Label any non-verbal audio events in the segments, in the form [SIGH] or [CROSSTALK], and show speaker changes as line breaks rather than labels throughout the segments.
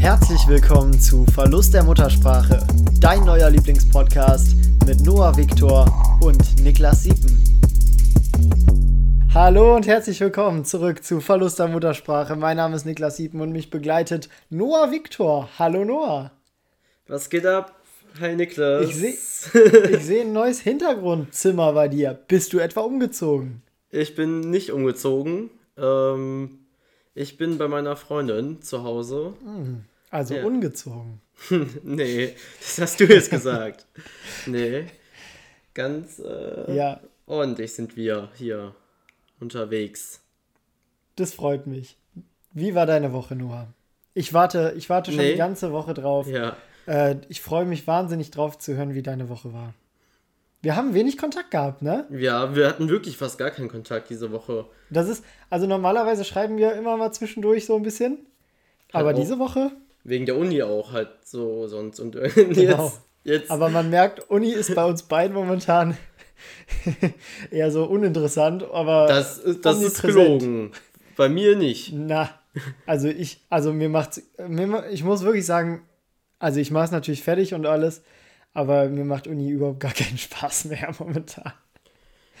Herzlich willkommen zu Verlust der Muttersprache, dein neuer Lieblingspodcast mit Noah Viktor und Niklas Siepen. Hallo und herzlich willkommen zurück zu Verlust der Muttersprache. Mein Name ist Niklas Siepen und mich begleitet Noah Viktor. Hallo Noah.
Was geht ab? Hi Niklas.
Ich sehe seh ein neues Hintergrundzimmer bei dir. Bist du etwa umgezogen?
Ich bin nicht umgezogen. Ähm, ich bin bei meiner Freundin zu Hause.
Also
Ja.
ungezogen. [LAUGHS]
nee, das hast du jetzt gesagt. [LAUGHS] nee. Ganz äh,
Ja,
ordentlich sind wir hier unterwegs.
das freut mich. Wie war deine Woche, Noah? Ich warte, ich warte schon
Nee.
die ganze Woche drauf.
Ja.
Äh, ich freue mich wahnsinnig drauf zu hören, wie deine Woche war. Wir haben wenig Kontakt gehabt, ne?
Ja, wir hatten wirklich fast gar keinen Kontakt diese Woche.
Das ist, also normalerweise schreiben wir immer mal zwischendurch so ein bisschen. Aber
auch.
diese Woche,
Wegen der Uni auch halt so sonst. Und [LAUGHS] jetzt,
Genau.
jetzt
aber man merkt, Uni ist bei uns beiden momentan [LAUGHS] eher so uninteressant, aber
das, ist- das ist gelogen. Bei mir nicht.
Na, also ich, also mir macht's, mir, ich muss wirklich sagen, also ich mach's natürlich fertig und alles, aber mir macht Uni überhaupt gar keinen Spaß mehr [LAUGHS] momentan.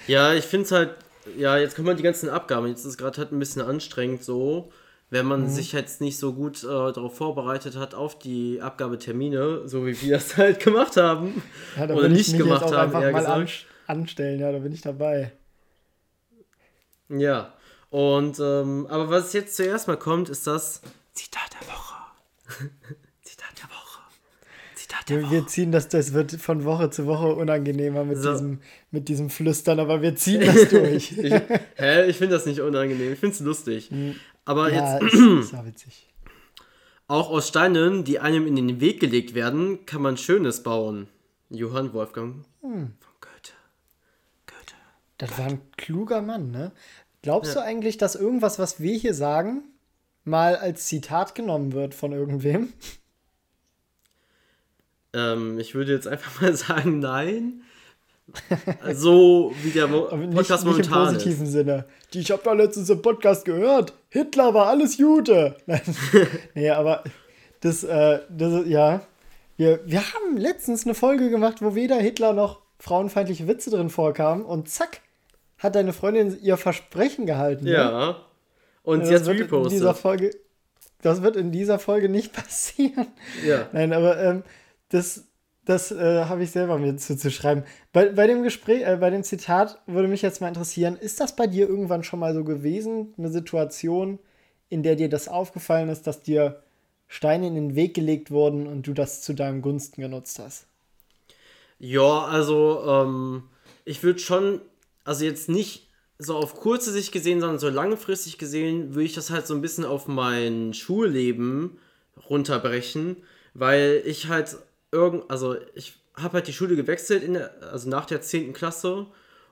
Ja, ich finde es halt, ja, jetzt kommen halt die ganzen Abgaben. Jetzt ist es gerade halt ein bisschen anstrengend so, wenn man
Mhm.
sich jetzt nicht so gut äh, darauf vorbereitet hat auf die Abgabetermine, so wie wir [LAUGHS] das halt gemacht haben.
Ja,
Oder nicht gemacht
jetzt auch
haben, eher
mal
gesagt.
anstellen, ja, da bin ich dabei.
Ja. Und, ähm, aber was jetzt zuerst mal kommt, ist das Zitat der Woche. [LAUGHS] Zitat der Woche. Zitat der
Wir,
Woche.
wir ziehen das, das wird von Woche zu Woche unangenehmer mit,
So.
diesem, mit diesem Flüstern, aber wir ziehen das [LAUGHS] durch.
Ich, hä? Ich finde das nicht unangenehm. Ich finde es lustig. Aber
ja,
jetzt
ist, [CLEARS THROAT] ist ja witzig.
Auch aus Steinen, die einem in den Weg gelegt werden, kann man Schönes bauen. Johann Wolfgang
Hm.
von Goethe. Goethe.
Das war ein kluger Mann, ne? Glaubst du eigentlich, dass irgendwas, was wir hier sagen, mal als Zitat genommen wird von irgendwem?
Ähm, ich würde jetzt einfach mal [LAUGHS] sagen, nein. [LAUGHS] So wie der Mo
Aber nicht,
Podcast
nicht im
momentan
positiven
ist.
Sinne. Die, ich habe da letztens im Podcast gehört. Hitler war alles. [LAUGHS] Nein. [LAUGHS] nee, aber das, äh, das ja. Wir, wir haben letztens eine Folge gemacht, wo weder Hitler noch frauenfeindliche Witze drin vorkamen und zack, hat deine Freundin ihr Versprechen gehalten. ne?
Ja. Und sie
das
hat
wird in dieser
repostet.
Folge, das wird in dieser Folge nicht [LAUGHS] passieren.
Ja.
Nein, aber ähm, das, das äh, habe ich selber mir zuzuschreiben. Bei, bei dem Gespräch, äh, bei dem Zitat würde mich jetzt mal interessieren, ist das bei dir irgendwann schon mal so gewesen, eine Situation, in der dir das aufgefallen ist, dass dir Steine in den Weg gelegt wurden und du das zu deinem Gunsten genutzt hast?
Ja, also ähm, ich würde schon, also jetzt nicht so auf kurze Sicht gesehen, sondern so langfristig gesehen, würde ich das halt so ein bisschen auf mein Schulleben runterbrechen, weil ich halt irgend, also ich habe halt die Schule gewechselt, in der, also nach der 10. Klasse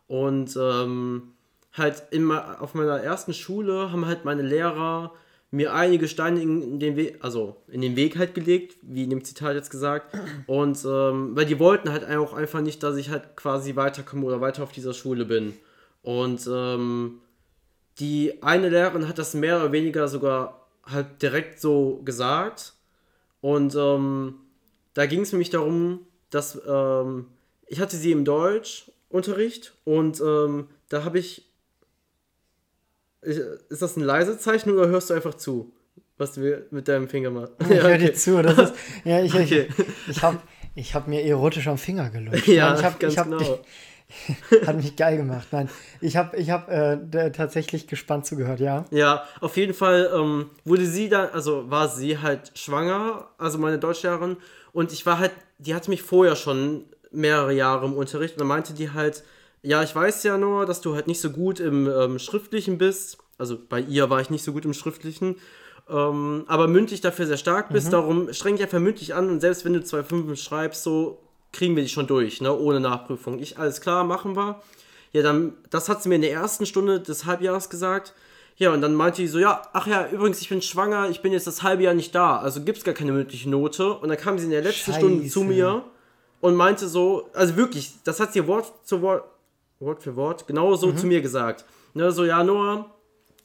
und ähm, halt immer auf meiner ersten Schule haben halt meine Lehrer mir einige Steine in den Weg, also in den Weg halt gelegt, wie in dem Zitat jetzt gesagt. Und ähm, weil die wollten halt auch einfach nicht, dass ich halt quasi weiterkomme oder weiter auf dieser Schule bin. Und ähm, die eine Lehrerin hat das mehr oder weniger sogar halt direkt so gesagt. Und ähm, da ging es für mich darum, dass ähm, ich hatte sie im Deutschunterricht und ähm, da habe ich, ich. Ist das ein leise Zeichen oder hörst du einfach zu, was du mit deinem Finger machst? [LAUGHS]
Ich höre dir [LAUGHS] zu. Das ist, ja, ich,
Okay.
ich, ich habe ich hab mir erotisch am Finger gelutscht. [LAUGHS]
Ja,
ich hab,
ganz
ich hab,
genau. [LAUGHS]
Hat mich geil gemacht. Nein, ich habe ich hab, äh, tatsächlich gespannt zugehört, ja.
Ja, auf jeden Fall ähm, wurde sie dann, also war sie halt schwanger, also meine Deutschlehrerin, und ich war halt, die hatte mich vorher schon mehrere Jahre im Unterricht und dann meinte die halt, ja, ich weiß ja nur, dass du halt nicht so gut im ähm, Schriftlichen bist, also bei ihr war ich nicht so gut im Schriftlichen, ähm, aber mündlich dafür sehr stark bist, darum streng dich einfach mündlich an und selbst wenn du zwei Fünfen schreibst, so kriegen wir dich schon durch, ne, ohne Nachprüfung. Ich, alles klar, machen wir. Ja, dann, das hat sie mir in der ersten Stunde des Halbjahres gesagt. Ja, und dann meinte die so, ja, ach ja, übrigens, ich bin schwanger, ich bin jetzt das halbe Jahr nicht da, also gibt's gar keine mündliche Note. Und dann kam sie in der letzten Stunde zu
Scheiße.
mir und meinte so, also wirklich, das hat sie Wort zu Wort, Wort für Wort, genau so zu mir gesagt. Ne, so, ja, Noah,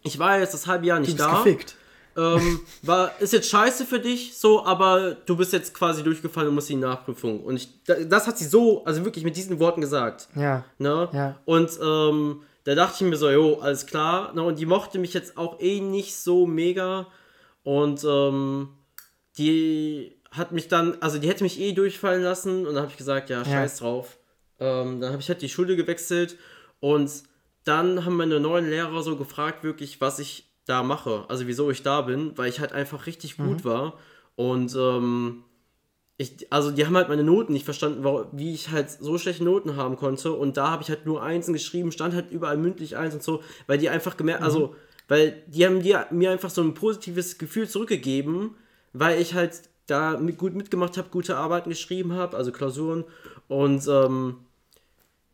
ich war jetzt das halbe Jahr
Du
nicht
bist
da.
gefickt.
Ähm, war, ist jetzt scheiße für dich, so, aber du bist jetzt quasi durchgefallen und musst die Nachprüfung. Und ich, das hat sie so, also wirklich mit diesen Worten gesagt.
Ja.
Ne?
Ja.
Und ähm, da dachte ich mir so, jo, alles klar. Ne? Und die mochte mich jetzt auch eh nicht so mega. Und ähm, die hat mich dann, also die hätte mich eh durchfallen lassen. Und dann habe ich gesagt, ja, scheiß ja. drauf. Ähm, dann habe ich halt die Schule gewechselt. Und dann haben meine neuen Lehrer so gefragt, wirklich, was ich da mache. Also wieso ich da bin, weil ich halt einfach richtig mhm. gut war. Und ähm, ich, also die haben halt meine Noten nicht verstanden, wie ich halt so schlechte Noten haben konnte. Und da habe ich halt nur Einsen geschrieben, stand halt überall mündlich eins und so, weil die einfach gemerkt, mhm. also, weil die haben die, mir einfach so ein positives Gefühl zurückgegeben, weil ich halt da mit, gut mitgemacht habe, gute Arbeiten geschrieben habe, also Klausuren. Und ähm,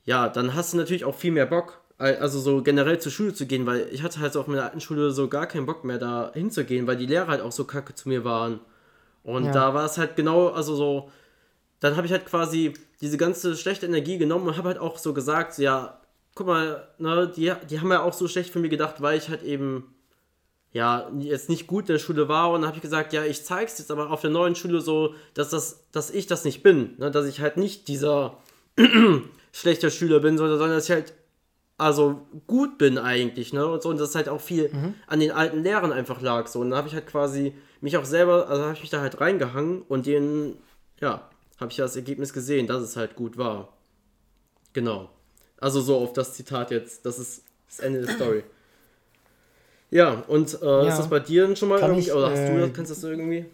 ja, dann hast du natürlich auch viel mehr Bock also so generell zur Schule zu gehen, weil ich hatte halt auf meiner alten Schule so gar keinen Bock mehr da hinzugehen, weil die Lehrer halt auch so kacke zu mir waren. Und ja. da war es halt genau, also so, dann habe ich halt quasi diese ganze schlechte Energie genommen und habe halt auch so gesagt, ja, guck mal, ne, die, die haben ja auch so schlecht von mir gedacht, weil ich halt eben, ja, jetzt nicht gut in der Schule war und dann habe ich gesagt, ja, ich zeig's jetzt aber auf der neuen Schule so, dass das, dass ich das nicht bin, ne, dass ich halt nicht dieser [CLEARS THROAT] schlechter Schüler bin, sondern dass ich halt also gut bin eigentlich, ne? Und so, und das halt auch viel mhm. an den alten Lehrern einfach lag. So. Und da habe ich halt quasi mich auch selber, also habe ich mich da halt reingehangen und den, ja, habe ich das Ergebnis gesehen, dass es halt gut war. Genau. Also so auf das Zitat jetzt, das ist das Ende der Story. Ja, und äh, ja. ist das bei dir denn schon mal Kann irgendwie, ich, oder hast äh, du das, kannst du das irgendwie?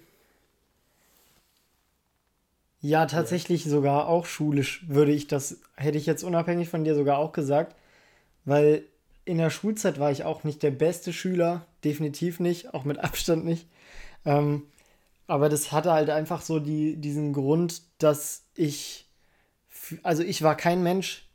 Ja, tatsächlich ja. sogar auch schulisch würde ich das, hätte ich jetzt unabhängig von dir sogar auch gesagt weil in der Schulzeit war ich auch nicht der beste Schüler, definitiv nicht, auch mit Abstand nicht. Ähm, aber das hatte halt einfach so die, diesen Grund, dass ich, also ich war kein Mensch,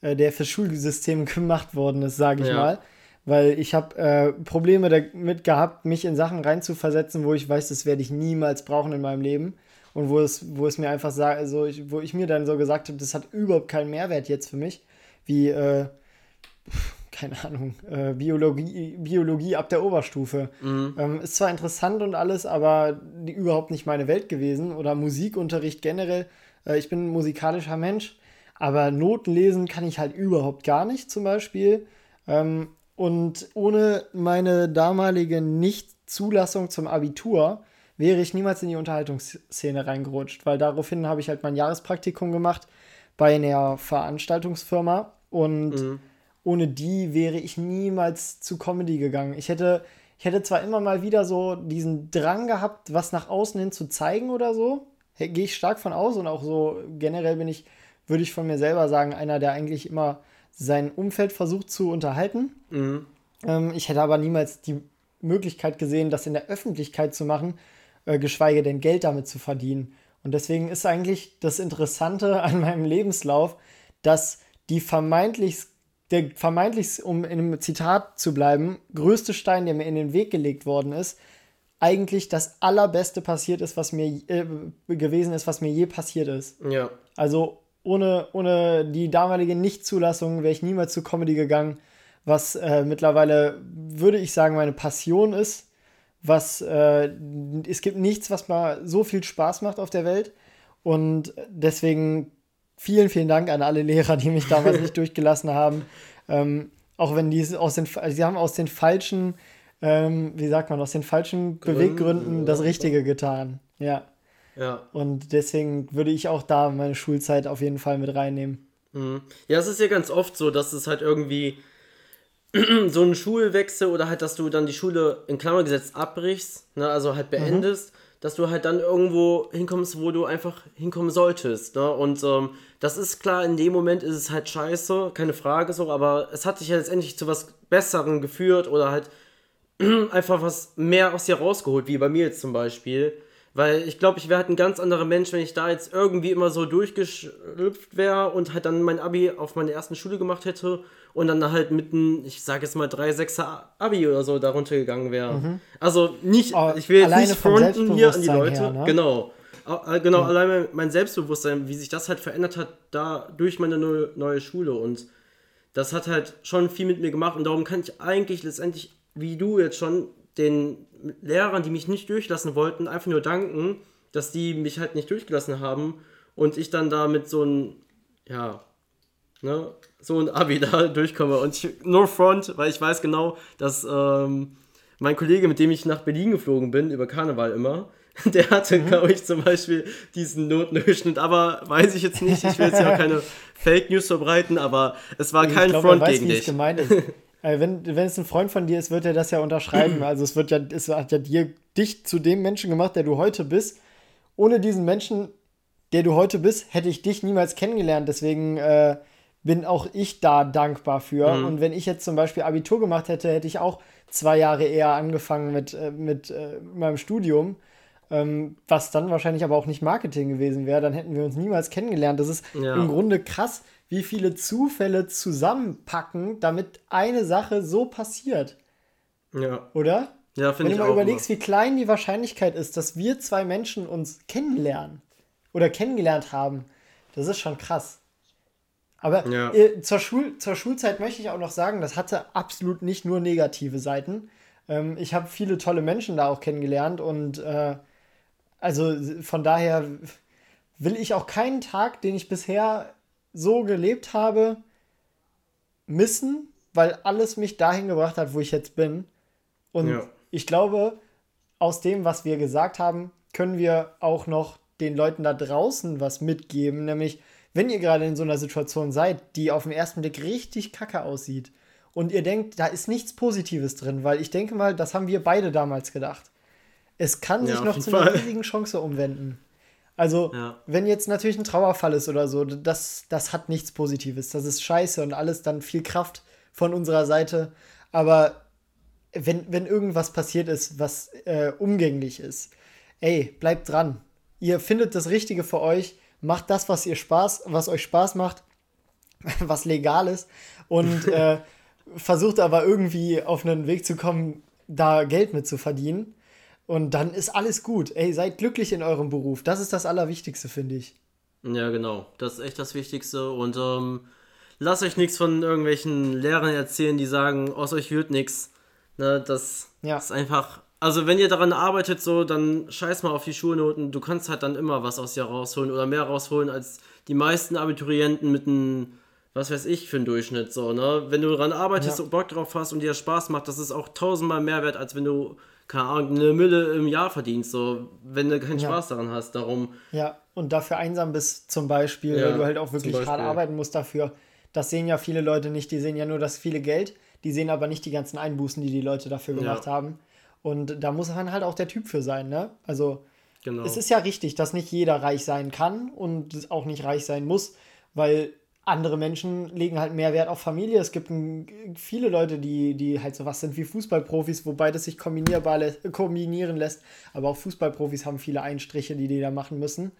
äh, der fürs Schulsystem [LAUGHS] gemacht worden ist, sage ich ja. mal. Weil ich habe äh, Probleme damit gehabt, mich in Sachen reinzuversetzen, wo ich weiß, das werde ich niemals brauchen in meinem Leben. Und wo es, wo es mir einfach sagt, also ich, wo ich mir dann so gesagt habe, das hat überhaupt keinen Mehrwert jetzt für mich. Wie, äh, keine Ahnung, äh, Biologie, Biologie ab der Oberstufe. Mhm. Ähm, ist zwar interessant und alles, aber die, überhaupt nicht meine Welt gewesen. Oder Musikunterricht generell. Äh, ich bin ein musikalischer Mensch, aber Noten lesen kann ich halt überhaupt gar nicht, zum Beispiel. Ähm, und ohne meine damalige Nichtzulassung zum Abitur wäre ich niemals in die Unterhaltungsszene reingerutscht, weil daraufhin habe ich halt mein Jahrespraktikum gemacht bei einer Veranstaltungsfirma und mhm ohne die wäre ich niemals zu Comedy gegangen. Ich hätte, ich hätte zwar immer mal wieder so diesen Drang gehabt, was nach außen hin zu zeigen oder so. Gehe ich stark von aus und auch so generell bin ich, würde ich von mir selber sagen, einer, der eigentlich immer sein Umfeld versucht zu unterhalten. Mhm. Ähm, ich hätte aber niemals die Möglichkeit gesehen, das in der Öffentlichkeit zu machen, äh, geschweige denn Geld damit zu verdienen. Und deswegen ist eigentlich das Interessante an meinem Lebenslauf, dass die vermeintlich der vermeintlich, um in einem Zitat zu bleiben, größte Stein, der mir in den Weg gelegt worden ist, eigentlich das allerbeste passiert ist, was mir äh, gewesen ist, was mir je passiert ist.
Ja.
Also ohne, ohne die damalige Nichtzulassung wäre ich niemals zu Comedy gegangen, was äh, mittlerweile, würde ich sagen, meine Passion ist. Was äh, es gibt nichts, was mal so viel Spaß macht auf der Welt. Und deswegen vielen, vielen Dank an alle Lehrer, die mich damals nicht [LAUGHS] durchgelassen haben. Ähm, auch wenn die aus den, also sie haben aus den falschen, ähm, wie sagt man, aus den falschen Gründen, Beweggründen das Richtige getan. Ja.
Ja.
Und deswegen würde ich auch da meine Schulzeit auf jeden Fall mit reinnehmen.
Mhm. Ja, es ist ja ganz oft so, dass es halt irgendwie [CLEARS THROAT] so ein Schulwechsel oder halt, dass du dann die Schule in Klammer gesetzt abbrichst, ne, also halt beendest. Mhm dass du halt dann irgendwo hinkommst, wo du einfach hinkommen solltest. Ne? Und ähm, das ist klar, in dem Moment ist es halt scheiße, keine Frage so, aber es hat dich ja letztendlich zu was Besserem geführt oder halt [CLEARS THROAT] einfach was mehr aus dir rausgeholt, wie bei mir jetzt zum Beispiel. Weil ich glaube, ich wäre halt ein ganz anderer Mensch, wenn ich da jetzt irgendwie immer so durchgeschlüpft wäre und halt dann mein Abi auf meine ersten Schule gemacht hätte und dann halt mit einem, ich sage jetzt mal 3-6er Abi oder so darunter gegangen wäre. Mhm. Also nicht, ich will jetzt nicht fronten hier an die Leute. Her, ne? Genau. Äh, genau, mhm. allein mein Selbstbewusstsein, wie sich das halt verändert hat, da durch meine neue, neue Schule und das hat halt schon viel mit mir gemacht und darum kann ich eigentlich letztendlich, wie du jetzt schon, den Lehrern, die mich nicht durchlassen wollten, einfach nur danken, dass die mich halt nicht durchgelassen haben und ich dann da mit so ein, ja, ne, so ein Abi [LAUGHS] da durchkomme. Und ich, no front, weil ich weiß genau, dass ähm, mein Kollege, mit dem ich nach Berlin geflogen bin, über Karneval immer, [LAUGHS] der hatte, mhm. glaube ich, zum Beispiel diesen Notendurchschnitt, aber weiß ich jetzt nicht. Ich will jetzt ja auch keine [LAUGHS] Fake News verbreiten, aber es war kein glaub, Front weiß, gegen dich.
Gemeint ist. [LAUGHS] wenn, wenn es ein Freund von dir ist, wird er das ja unterschreiben. [CLEARS THROAT] Also es wird ja, es hat ja dir, dich zu dem Menschen gemacht, der du heute bist. Ohne diesen Menschen, der du heute bist, hätte ich dich niemals kennengelernt. Deswegen äh, bin auch ich da dankbar für. Mhm. Und wenn ich jetzt zum Beispiel Abitur gemacht hätte, hätte ich auch zwei Jahre eher angefangen mit, äh, mit äh, meinem Studium. Ähm, was dann wahrscheinlich aber auch nicht Marketing gewesen wäre, dann hätten wir uns niemals kennengelernt. Das ist ja. im Grunde krass, wie viele Zufälle zusammenpacken, damit eine Sache so passiert. Ja. Oder? Ja, finde ich. Wenn du mal überlegst, immer. wie klein die Wahrscheinlichkeit ist, dass wir zwei Menschen uns kennenlernen oder kennengelernt haben, das ist schon krass. Aber ja. äh, zur, Schul zur Schulzeit möchte ich auch noch sagen, das hatte absolut nicht nur negative Seiten. Ähm, ich habe viele tolle Menschen da auch kennengelernt und äh, also von daher will ich auch keinen Tag, den ich bisher so gelebt habe, missen, weil alles mich dahin gebracht hat, wo ich jetzt bin. Und ja. ich glaube, aus dem, was wir gesagt haben, können wir auch noch den Leuten da draußen was mitgeben, nämlich wenn ihr gerade in so einer Situation seid, die auf den ersten Blick richtig kacke aussieht und ihr denkt, da ist nichts Positives drin, weil ich denke mal, das haben wir beide damals gedacht. Es kann sich ja, noch zu Fall. einer riesigen Chance umwenden. Also, ja. wenn jetzt natürlich ein Trauerfall ist oder so, das, das hat nichts Positives. Das ist scheiße und alles dann viel Kraft von unserer Seite. Aber wenn, wenn irgendwas passiert ist, was äh, umgänglich ist, ey, bleibt dran. Ihr findet das Richtige für euch, macht das, was ihr Spaß, was euch Spaß macht, [LAUGHS] was legal ist und [LAUGHS] äh, versucht aber irgendwie auf einen Weg zu kommen, da Geld mit zu verdienen. Und dann ist alles gut. Ey, seid glücklich in eurem Beruf. Das ist das Allerwichtigste, finde ich.
Ja, genau. Das ist echt das Wichtigste. Und ähm, lasst euch nichts von irgendwelchen Lehrern erzählen, die sagen, aus euch wird nichts. Ne, das ja. ist einfach. Also, wenn ihr daran arbeitet, so, dann scheiß mal auf die Schulnoten. Du kannst halt dann immer was aus dir rausholen oder mehr rausholen als die meisten Abiturienten mit einem, was weiß ich, für einen Durchschnitt. So, ne? Wenn du daran arbeitest ja. und Bock drauf hast und dir Spaß macht, das ist auch tausendmal mehr wert, als wenn du keine Ahnung, eine Mülle im Jahr verdienst, so, wenn du keinen ja. Spaß daran hast. Darum.
Ja, und dafür einsam bist zum Beispiel, ja, weil du halt auch wirklich hart arbeiten musst dafür. Das sehen ja viele Leute nicht, die sehen ja nur das viele Geld, die sehen aber nicht die ganzen Einbußen, die die Leute dafür gemacht ja. haben. Und da muss man halt auch der Typ für sein, ne? Also, genau. es ist ja richtig, dass nicht jeder reich sein kann und auch nicht reich sein muss, weil andere Menschen legen halt mehr Wert auf Familie. Es gibt viele Leute, die, die halt so was sind wie Fußballprofis, wobei das sich kombinierbar lä kombinieren lässt. Aber auch Fußballprofis haben viele Einstriche, die die da machen müssen.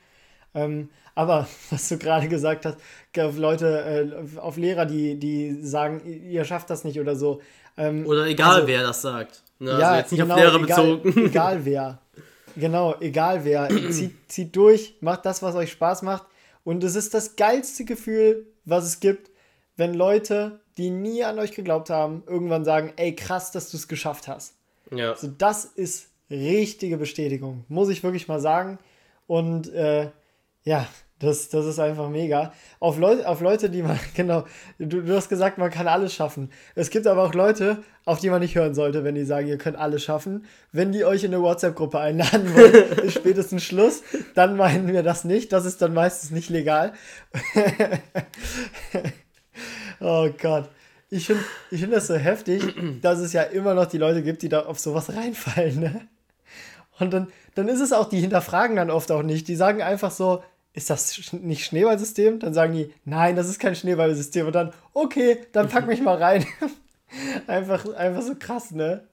Ähm, aber [LAUGHS] was du gerade gesagt hast, auf Leute, äh, auf Lehrer, die, die sagen, ihr schafft das nicht oder so.
Ähm, oder egal also, wer das sagt. Ne? Ja, also jetzt nicht genau, auf Lehrer
egal, bezogen. [LAUGHS] Egal wer. Genau, egal wer. zieht, zieht durch, macht das, was euch Spaß macht. Und es ist das geilste Gefühl, was es gibt, wenn Leute, die nie an euch geglaubt haben, irgendwann sagen, ey, krass, dass du es geschafft hast. Ja. Also das ist richtige Bestätigung, muss ich wirklich mal sagen. Und äh, ja, das, das ist einfach mega. Auf, Leu auf Leute, die man, [LAUGHS] genau, du, du hast gesagt, man kann alles schaffen. Es gibt aber auch Leute, auf die man nicht hören sollte, wenn die sagen, ihr könnt alles schaffen. Wenn die euch in eine WhatsApp-Gruppe einladen wollen, [LAUGHS] ist spätestens Schluss. Dann meinen wir das nicht. Das ist dann meistens nicht legal. [LAUGHS] oh Gott. Ich finde ich find das so heftig, dass es ja immer noch die Leute gibt, die da auf sowas reinfallen. Ne? Und dann, dann ist es auch, die hinterfragen dann oft auch nicht. Die sagen einfach so, ist das nicht Schneeballsystem? Dann sagen die, nein, das ist kein Schneeballsystem. Und dann, okay, dann pack mich mal rein. [LAUGHS] einfach, einfach so krass, ne?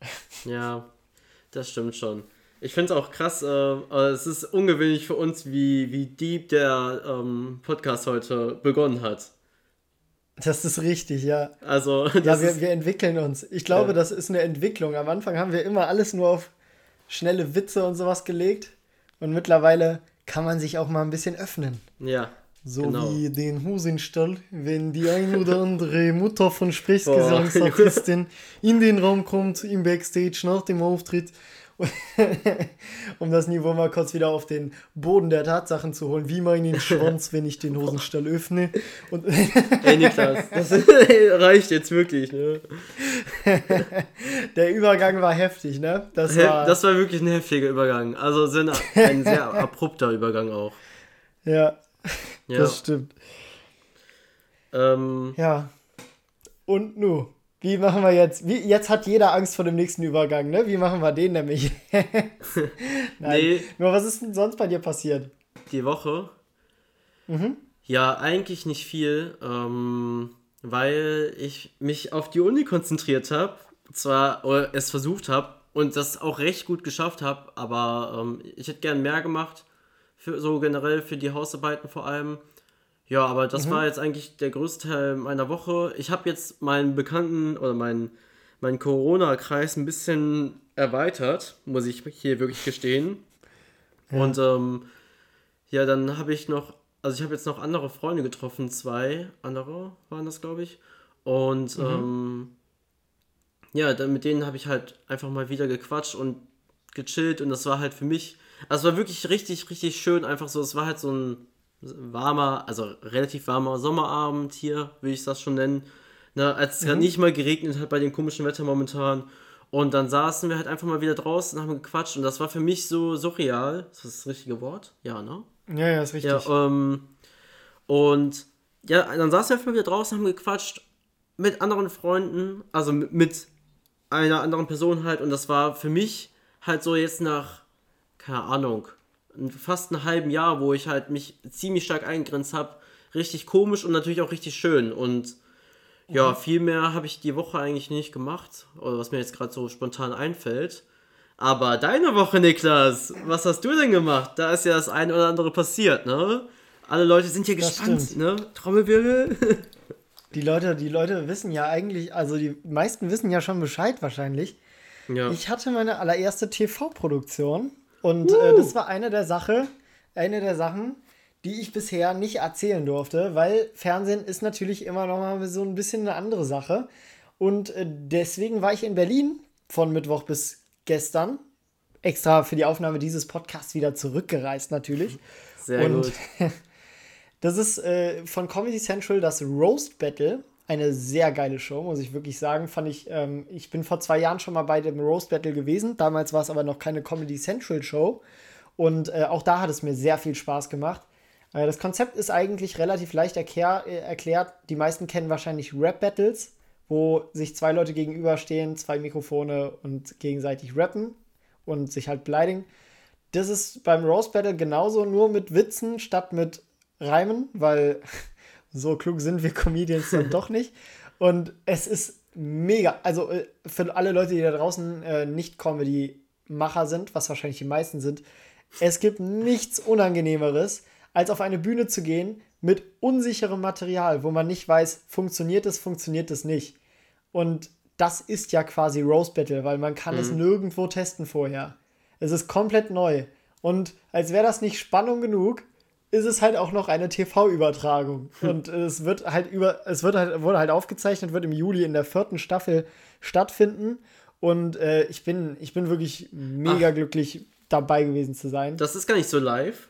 [LAUGHS]
Ja, das stimmt schon. Ich finde es auch krass, äh, es ist ungewöhnlich für uns, wie, wie deep der ähm, Podcast heute begonnen hat.
Das ist richtig, ja. Also, [LAUGHS] ja, wir, wir entwickeln uns. Ich glaube, ja. das ist eine Entwicklung. Am Anfang haben wir immer alles nur auf schnelle Witze und sowas gelegt. Und mittlerweile kann man sich auch mal ein bisschen öffnen. Ja. So genau. wie den Hosenstall, wenn die ein oder andere [LAUGHS] Mutter von Sprechgesangsartistin in den Raum kommt, im Backstage nach dem Auftritt [LAUGHS] um das Niveau mal kurz wieder auf den Boden der Tatsachen zu holen, wie meinen Schwanz, wenn ich den [LAUGHS] Hosenstall öffne. Und Ey, Niklas, [LAUGHS] das reicht jetzt wirklich, ne? der Übergang war heftig, ne?
Das war, das war wirklich ein heftiger Übergang. Also ein sehr abrupter Übergang auch.
Ja, ja. das stimmt.
Ähm,
ja. Und nu? Wie machen wir jetzt? Wie, jetzt hat jeder Angst vor dem nächsten Übergang, ne? Wie machen wir den nämlich? [LAUGHS] Nein. Nee. Nur was ist denn sonst bei dir passiert?
Die Woche?
Mhm.
Ja, eigentlich nicht viel, ähm, weil ich mich auf die Uni konzentriert habe. Zwar oder es versucht habe und das auch recht gut geschafft habe, aber ähm, ich hätte gern mehr gemacht. Für, so generell für die Hausarbeiten vor allem. Ja, aber das mhm. war jetzt eigentlich der größte Teil meiner Woche. Ich habe jetzt meinen Bekannten oder meinen, meinen Corona-Kreis ein bisschen erweitert, muss ich hier wirklich gestehen. Ja. Und ähm, ja, dann habe ich noch, also ich habe jetzt noch andere Freunde getroffen, zwei andere waren das, glaube ich. Und mhm. ähm, ja, dann mit denen habe ich halt einfach mal wieder gequatscht und gechillt und das war halt für mich, also es war wirklich richtig, richtig schön, einfach so, es war halt so ein warmer, also relativ warmer Sommerabend hier, würde ich das schon nennen. Ne, als es mhm. nicht mal geregnet hat bei dem komischen Wetter momentan. Und dann saßen wir halt einfach mal wieder draußen und haben gequatscht. Und das war für mich so surreal. Ist das das richtige Wort? Ja, ne?
Ja, ja, ist richtig.
Ja, ähm, und ja, dann saßen wir einfach wieder draußen, haben gequatscht mit anderen Freunden, also mit einer anderen Person halt. Und das war für mich halt so jetzt nach, keine Ahnung, fast einem halben Jahr, wo ich halt mich ziemlich stark eingegrenzt habe, richtig komisch und natürlich auch richtig schön. Und ja, mhm. viel mehr habe ich die Woche eigentlich nicht gemacht, oder was mir jetzt gerade so spontan einfällt. Aber deine Woche, Niklas, was hast du denn gemacht? Da ist ja das eine oder andere passiert, ne? Alle Leute sind hier gespannt, ne? Trommelwirbel. [LAUGHS]
Die Leute, die Leute wissen ja eigentlich, also die meisten wissen ja schon Bescheid wahrscheinlich. Ja. Ich hatte meine allererste TV-Produktion und uh. äh, das war eine der Sache, eine der Sachen, die ich bisher nicht erzählen durfte, weil Fernsehen ist natürlich immer noch mal so ein bisschen eine andere Sache. Und äh, deswegen war ich in Berlin von Mittwoch bis gestern extra für die Aufnahme dieses Podcasts wieder zurückgereist natürlich.
Sehr Und gut. [LAUGHS]
das ist äh, von Comedy Central das Roast Battle eine sehr geile Show, muss ich wirklich sagen. Fand ich, ähm, ich bin vor zwei Jahren schon mal bei dem Roast Battle gewesen. Damals war es aber noch keine Comedy Central Show. Und äh, auch da hat es mir sehr viel Spaß gemacht. Äh, das Konzept ist eigentlich relativ leicht erklär, äh, erklärt. Die meisten kennen wahrscheinlich Rap Battles, wo sich zwei Leute gegenüberstehen, zwei Mikrofone und gegenseitig rappen und sich halt beleidigen. Das ist beim Roast Battle genauso, nur mit Witzen statt mit Reimen, weil so klug sind wir Comedians dann doch nicht. Und es ist mega. Also äh, für alle Leute, die da draußen äh, nicht Comedy-Macher sind, was wahrscheinlich die meisten sind, es gibt nichts Unangenehmeres, als auf eine Bühne zu gehen mit unsicherem Material, wo man nicht weiß, funktioniert es, funktioniert es nicht. Und das ist ja quasi Rose Battle, weil man kann mhm. es nirgendwo testen vorher. Es ist komplett neu. Und als wäre das nicht Spannung genug, ist es halt auch noch eine TV-Übertragung. Hm. Und es wird halt über, es wird halt, wurde halt aufgezeichnet, wird im Juli in der vierten Staffel stattfinden. Und äh, ich, bin, ich bin wirklich mega Ach. glücklich, dabei gewesen zu sein.
Das ist gar nicht so live.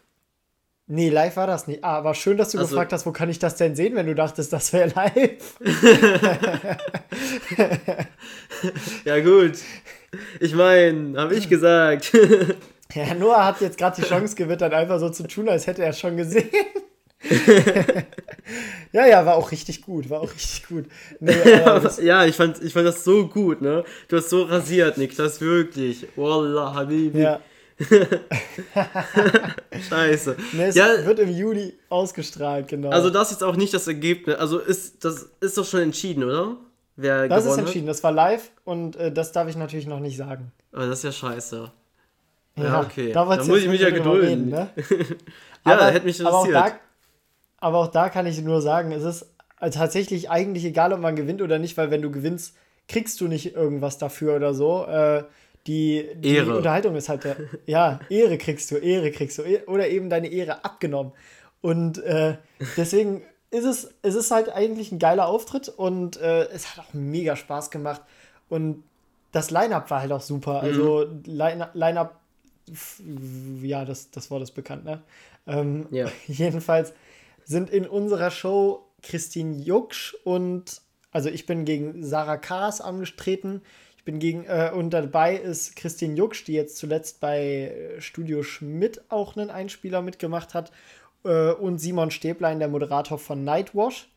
Nee, live war das nicht. Ah, aber schön, dass du also, gefragt hast, wo kann ich das denn sehen, wenn du dachtest, das wäre live. [LAUGHS]
ja, gut. Ich meine, habe ich gesagt. [LAUGHS]
Ja, Noah hat jetzt gerade die Chance gewittert, einfach so zu tun, als hätte er es schon gesehen. [LAUGHS] ja, ja, war auch richtig gut, war auch richtig gut.
Nee, [LAUGHS] ja, ich fand, ich fand das so gut, ne? Du hast so rasiert, Nick, das wirklich. Wallah, Habibi. Ja. [LAUGHS] Scheiße.
Nee, es ja, wird im Juli ausgestrahlt, genau.
Also das ist jetzt auch nicht das Ergebnis. Also ist das ist doch schon entschieden, oder?
Wer das ist entschieden. Hat? Das war live und äh, das darf ich natürlich noch nicht sagen.
Aber das ist ja scheiße. Ja, okay. Da, da muss ich mich ja gedulden. Reden, ne? [LAUGHS] ja, aber, hätte mich
interessiert. Aber auch, da, aber auch da kann ich nur sagen, es ist tatsächlich eigentlich egal, ob man gewinnt oder nicht, weil wenn du gewinnst, kriegst du nicht irgendwas dafür oder so. Äh, die, die Ehre. Unterhaltung ist halt der, [LAUGHS] ja, Ehre kriegst du, Ehre kriegst du, oder eben deine Ehre abgenommen. Und äh, deswegen ist es, es ist halt eigentlich ein geiler Auftritt und äh, es hat auch mega Spaß gemacht. Und das Line-Up war halt auch super. Also mhm. Line-Up, ja, das, das Wort ist bekannt, ne? Ähm, ja. [LAUGHS] Jedenfalls sind in unserer Show Christine Jucksch und also ich bin gegen Sarah Karas angetreten. Ich bin gegen, äh, und dabei ist Christine Jucksch, die jetzt zuletzt bei Studio Schmidt auch einen Einspieler mitgemacht hat. Äh, und Simon Stäblein, der Moderator von Nightwash.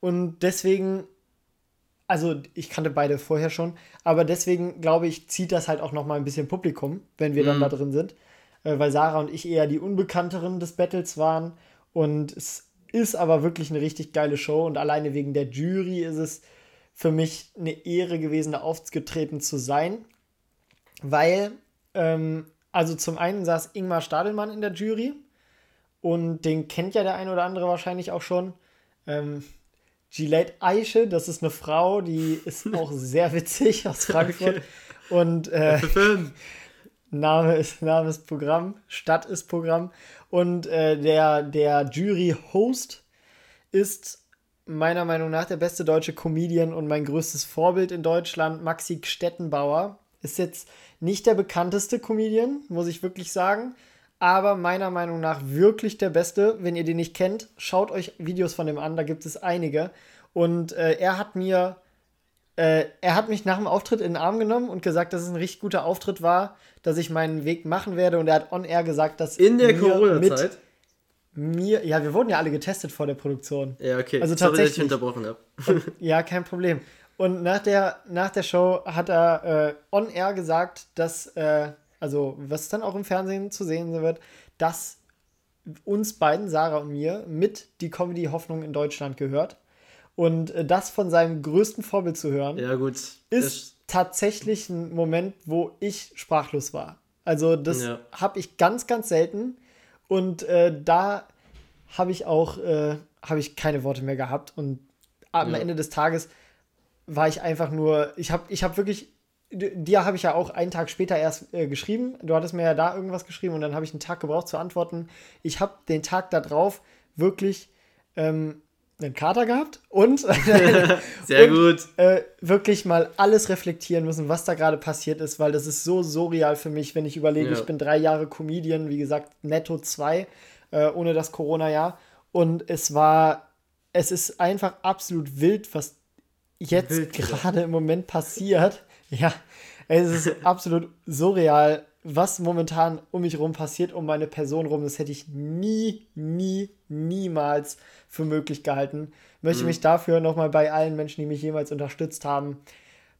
Und deswegen, also ich kannte beide vorher schon, aber deswegen glaube ich, zieht das halt auch noch mal ein bisschen Publikum, wenn wir mhm. dann da drin sind. Äh, weil Sarah und ich eher die Unbekannteren des Battles waren. Und es ist aber wirklich eine richtig geile Show und alleine wegen der Jury ist es für mich eine Ehre gewesen, da aufgetreten zu sein, weil, ähm, also zum einen saß Ingmar Stadelmann in der Jury und den kennt ja der ein oder andere wahrscheinlich auch schon. Ähm, Gillette Eiche, das ist eine Frau, die ist [LAUGHS] auch sehr witzig aus Frankfurt. Okay. Und äh, Name ist, Name ist Programm, Stadt ist Programm. Und äh, der, der Jury-Host ist meiner Meinung nach der beste deutsche Comedian und mein größtes Vorbild in Deutschland, Maxi Stettenbauer. Ist jetzt nicht der bekannteste Comedian, muss ich wirklich sagen, aber meiner Meinung nach wirklich der beste. Wenn ihr den nicht kennt, schaut euch Videos von dem an, da gibt es einige. Und äh, er hat mir äh, er hat mich nach dem Auftritt in den Arm genommen und gesagt, dass es ein richtig guter Auftritt war, dass ich meinen Weg machen werde. Und er hat on air gesagt, dass. In der Corona-Zeit? Mir, ja, wir wurden ja alle getestet vor der Produktion. Ja, okay. Also Sorry, tatsächlich. ich unterbrochen habe. ja, kein Problem. Und nach der, nach der Show hat er äh, on air gesagt, dass, äh, also was dann auch im Fernsehen zu sehen wird, dass uns beiden, Sarah und mir, mit die Comedy-Hoffnung in Deutschland gehört. Und äh, das von seinem größten Vorbild zu hören, ja, gut. ist tatsächlich ein Moment, wo ich sprachlos war. Also das ja. habe ich ganz, ganz selten. Und äh, da habe ich auch äh, habe ich keine Worte mehr gehabt. Und am ja. Ende des Tages war ich einfach nur, ich habe ich hab wirklich, dir habe ich ja auch einen Tag später erst äh, geschrieben. Du hattest mir ja da irgendwas geschrieben und dann habe ich einen Tag gebraucht zu antworten. Ich habe den Tag darauf wirklich ähm, einen Kater gehabt und, [LAUGHS] Sehr und, gut. Äh, wirklich mal alles reflektieren müssen, was da gerade passiert ist, weil das ist so surreal für mich, wenn ich überlege, ja. ich bin drei Jahre Comedian, wie gesagt, netto zwei, äh, ohne das Corona-Jahr. Und es war, es ist einfach absolut wild, was jetzt gerade im Moment passiert. Ja, es ist absolut surreal, was momentan um mich rum passiert, um meine Person rum. Das hätte ich nie, nie, niemals für möglich gehalten. Möchte mhm. mich dafür nochmal bei allen Menschen, die mich jemals unterstützt haben,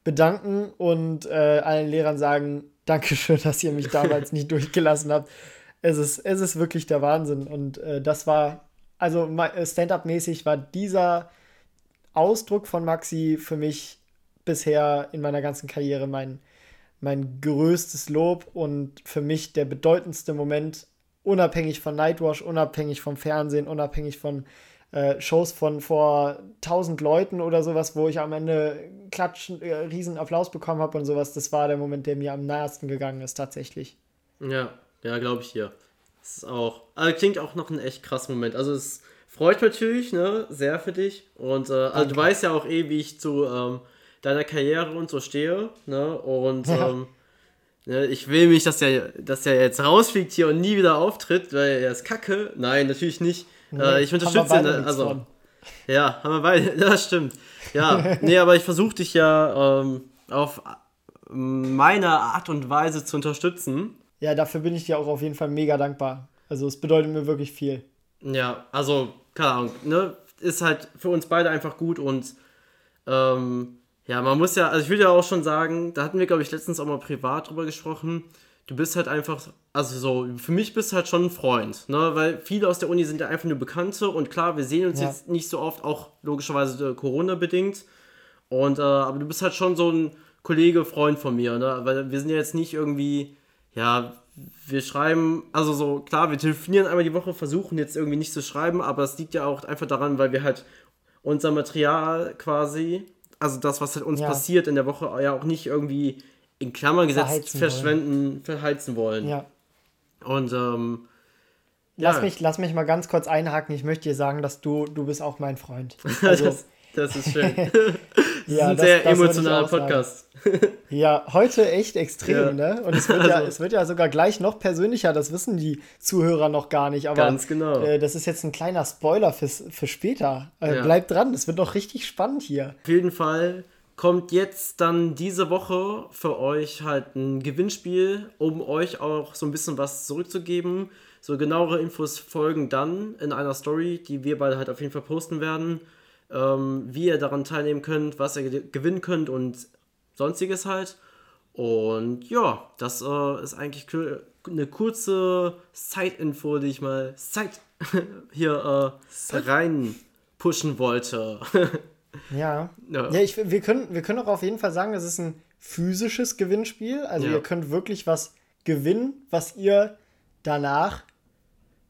bedanken und äh, allen Lehrern sagen, [LAUGHS] Dankeschön, dass ihr mich [LAUGHS] damals nicht durchgelassen habt. Es ist, es ist wirklich der Wahnsinn. Und äh, das war, also äh, Stand-up-mäßig war dieser Ausdruck von Maxi für mich bisher in meiner ganzen Karriere mein, mein größtes Lob und für mich der bedeutendste Moment, unabhängig von Nightwash, unabhängig vom Fernsehen, unabhängig von äh, Shows von vor 1000 Leuten oder sowas, wo ich am Ende klatschen, äh, riesen Applaus bekommen habe und sowas. Das war der Moment, der mir am nahesten gegangen ist, tatsächlich.
Ja, ja, glaube ich hier. Das ist auch, also klingt auch noch ein echt krasser Moment. Also es freut mich natürlich, ne, sehr für dich. Und äh, also du weißt ja auch eh, wie ich zu ähm, deiner Karriere und so stehe, ne? Und ja. ähm, ne, ich will mich, dass der, dass der jetzt rausfliegt hier und nie wieder auftritt, weil er ist kacke. Nein, natürlich nicht. Nee, äh, ich unterstütze ihn. Also, von. ja, haben wir beide, [LAUGHS] das stimmt. Ja, nee, aber ich versuche dich ja ähm, auf meine Art und Weise zu unterstützen.
Ja, dafür bin ich dir auch auf jeden Fall mega dankbar. Also es bedeutet mir wirklich viel.
Ja, also, keine Ahnung, ne? Ist halt für uns beide einfach gut und ähm, ja, man muss ja, also ich würde ja auch schon sagen, da hatten wir, glaube ich, letztens auch mal privat drüber gesprochen. Du bist halt einfach, also so, für mich bist du halt schon ein Freund, ne? Weil viele aus der Uni sind ja einfach nur Bekannte und klar, wir sehen uns ja. jetzt nicht so oft, auch logischerweise Corona-bedingt. Und, äh, aber du bist halt schon so ein Kollege, Freund von mir, ne? Weil wir sind ja jetzt nicht irgendwie, ja, wir schreiben, also so, klar, wir telefonieren einmal die Woche, versuchen jetzt irgendwie nicht zu schreiben, aber es liegt ja auch einfach daran, weil wir halt unser Material quasi also das, was halt uns ja. passiert in der Woche, ja auch nicht irgendwie in Klammern gesetzt verheizen verschwenden, wollen. verheizen wollen. Ja. Und ähm,
lass,
Ja.
mich, lass mich mal ganz kurz einhaken. Ich möchte dir sagen, dass du, du bist auch mein Freund. [LAUGHS] Also,
das, das ist schön. [LAUGHS] [LAUGHS]
Ja,
ein
das-
sehr
das
emotionaler. Podcast. [LAUGHS]
ja, heute echt extrem,
Ja.
ne? Und es wird, ja,
Also-
es wird ja sogar gleich noch persönlicher, das wissen die Zuhörer noch gar nicht. Aber
Ganz genau.
äh, das ist jetzt ein kleiner Spoiler fürs, für später. Äh,
Ja.
Bleibt dran, es wird noch richtig spannend hier.
Auf jeden Fall kommt jetzt dann diese Woche für euch halt ein Gewinnspiel, um euch auch so ein bisschen was zurückzugeben. So genauere Infos folgen dann in einer Story, die wir beide halt auf jeden Fall posten werden. Ähm, wie ihr daran teilnehmen könnt, was ihr ge- gewinnen könnt und sonstiges halt. Und ja, das äh, ist eigentlich eine kurze Side-Info, die ich mal Side [LAUGHS] hier äh, rein pushen wollte. [LAUGHS]
Ja.
Ja.
Ja, ich, wir, können, wir können auch auf jeden Fall sagen, es ist ein physisches Gewinnspiel. Also
Ja.
ihr könnt wirklich was gewinnen, was ihr danach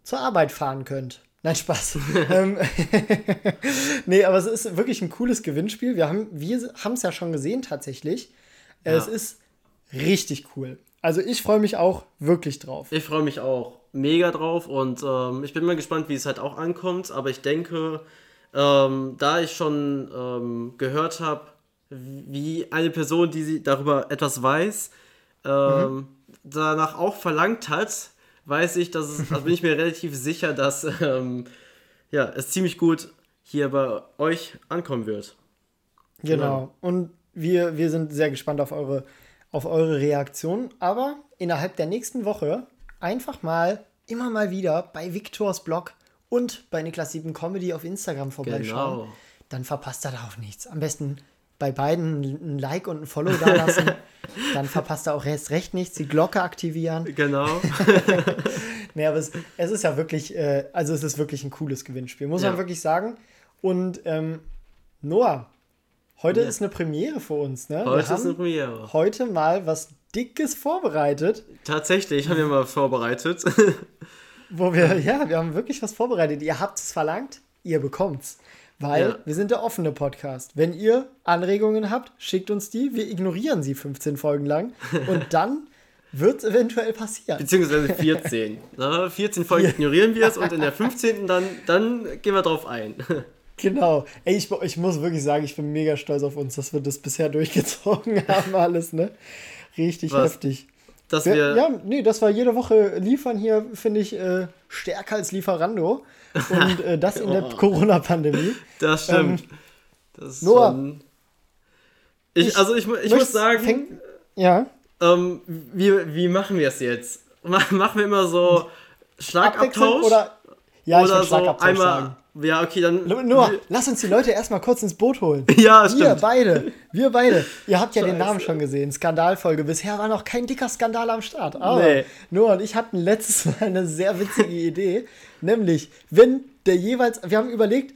zur Arbeit fahren könnt. Nein, Spaß. ähm, [LAUGHS] nee, aber es ist wirklich ein cooles Gewinnspiel. Wir haben wir es ja schon gesehen tatsächlich.
Ja.
Es ist richtig cool. Also ich freue mich auch wirklich drauf.
Ich freue mich auch mega drauf und ähm, ich bin mal gespannt, wie es halt auch ankommt. Aber ich denke, ähm, da ich schon ähm, gehört habe, wie eine Person, die sie darüber etwas weiß, ähm, danach auch verlangt hat, weiß ich, dass es, also bin ich mir relativ sicher, dass ähm, ja, es ziemlich gut hier bei euch ankommen wird.
Genau. Und wir, wir sind sehr gespannt auf eure, auf eure Reaktion. Aber innerhalb der nächsten Woche einfach mal, immer mal wieder bei Victors Blog und bei Niklas 7 Comedy auf Instagram vorbeischauen.
Genau.
Dann verpasst er da auch nichts. Am besten bei beiden ein Like und ein Follow da lassen. [LAUGHS] Dann verpasst er auch erst recht nichts. Die Glocke aktivieren.
Genau. [LAUGHS]
Nee, aber es, es ist ja wirklich, äh, also es ist wirklich ein cooles Gewinnspiel, muss
Ja.
man wirklich sagen. Und ähm, Noah, heute
Ja.
ist eine Premiere für uns, ne?
Heute ist eine Premiere.
heute mal was Dickes vorbereitet,
Tatsächlich, haben wir mal vorbereitet.
wo wir, [LAUGHS] ja, wir haben wirklich was vorbereitet. Ihr habt es verlangt, ihr bekommt's. Weil
Ja.
wir sind der offene Podcast. Wenn ihr Anregungen habt, schickt uns die. Wir ignorieren sie 15 Folgen lang. Und [LAUGHS] dann wird es eventuell passieren.
Beziehungsweise 14. [LAUGHS] Na, 14 Folgen ignorieren wir es und in der 15. dann, dann gehen wir drauf ein. [LAUGHS]
Genau. Ey, ich, ich muss wirklich sagen, ich bin mega stolz auf uns, dass wir das bisher durchgezogen haben, alles, ne? Richtig
Was?
heftig.
Dass
Wir,
wir,
ja, nee, das war jede Woche liefern hier, finde ich, äh, stärker als Lieferando. Und äh, das in der [LAUGHS]
Oh.
Corona-Pandemie.
das stimmt. das ist
Ähm, Noah.
schon, ich,
ich
also ich, ich muss sagen,
fäng- Ja,
ähm, wie, wie machen wir es jetzt? Ma- Machen wir immer so Schlagabtausch?
oder. Ja, ich
oder so
Schlagabtausch
einmal.
sagen.
Ja, okay, dann.
Noah, lass uns die Leute erstmal kurz ins Boot holen. [LAUGHS]
Ja,
Wir
stimmt.
beide, wir beide. Ihr habt ja den
Scheiße.
Namen schon gesehen. Skandalfolge. Bisher war noch kein dicker Skandal am Start. Aber
Nee.
Noah und ich hatten letztes Mal eine sehr witzige [LAUGHS] Idee. Nämlich, wenn der jeweils, wir haben überlegt,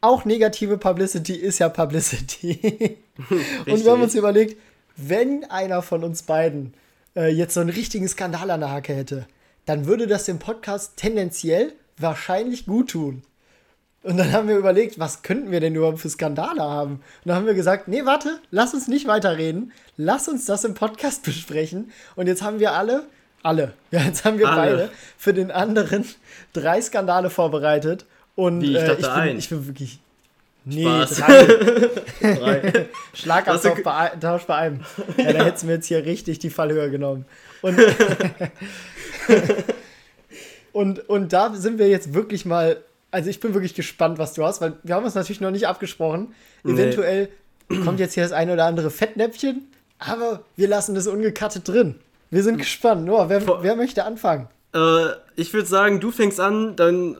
auch negative Publicity ist ja Publicity. [LAUGHS] und wir haben uns überlegt, wenn einer von uns beiden äh, jetzt so einen richtigen Skandal an der Hacke hätte, dann würde das dem Podcast tendenziell wahrscheinlich gut tun. Und dann haben wir überlegt, was könnten wir denn überhaupt für Skandale haben? Und dann haben wir gesagt, nee, warte, lass uns nicht weiterreden. Lass uns das im Podcast [LAUGHS] besprechen. Und jetzt haben wir alle, alle, [LAUGHS] ja, jetzt haben wir
Alle.
beide für den anderen [LAUGHS] drei Skandale vorbereitet. Und
Wie, ich
äh, ich, bin, ich bin wirklich. Nee,
Spaß.
drei.
Drei.
Schlagabtausch bei, Tausch bei einem. Ja, da hätten wir jetzt hier richtig die Fallhöhe genommen. Und, und, und da sind wir jetzt wirklich mal. Also ich bin wirklich gespannt, was du hast, weil wir haben uns natürlich noch nicht abgesprochen.
Nee.
Eventuell kommt jetzt hier das ein oder andere Fettnäpfchen, aber wir lassen das ungekattet drin. Wir sind gespannt. Noah, wer, wer möchte anfangen?
Äh, ich würde sagen, du fängst an, dann,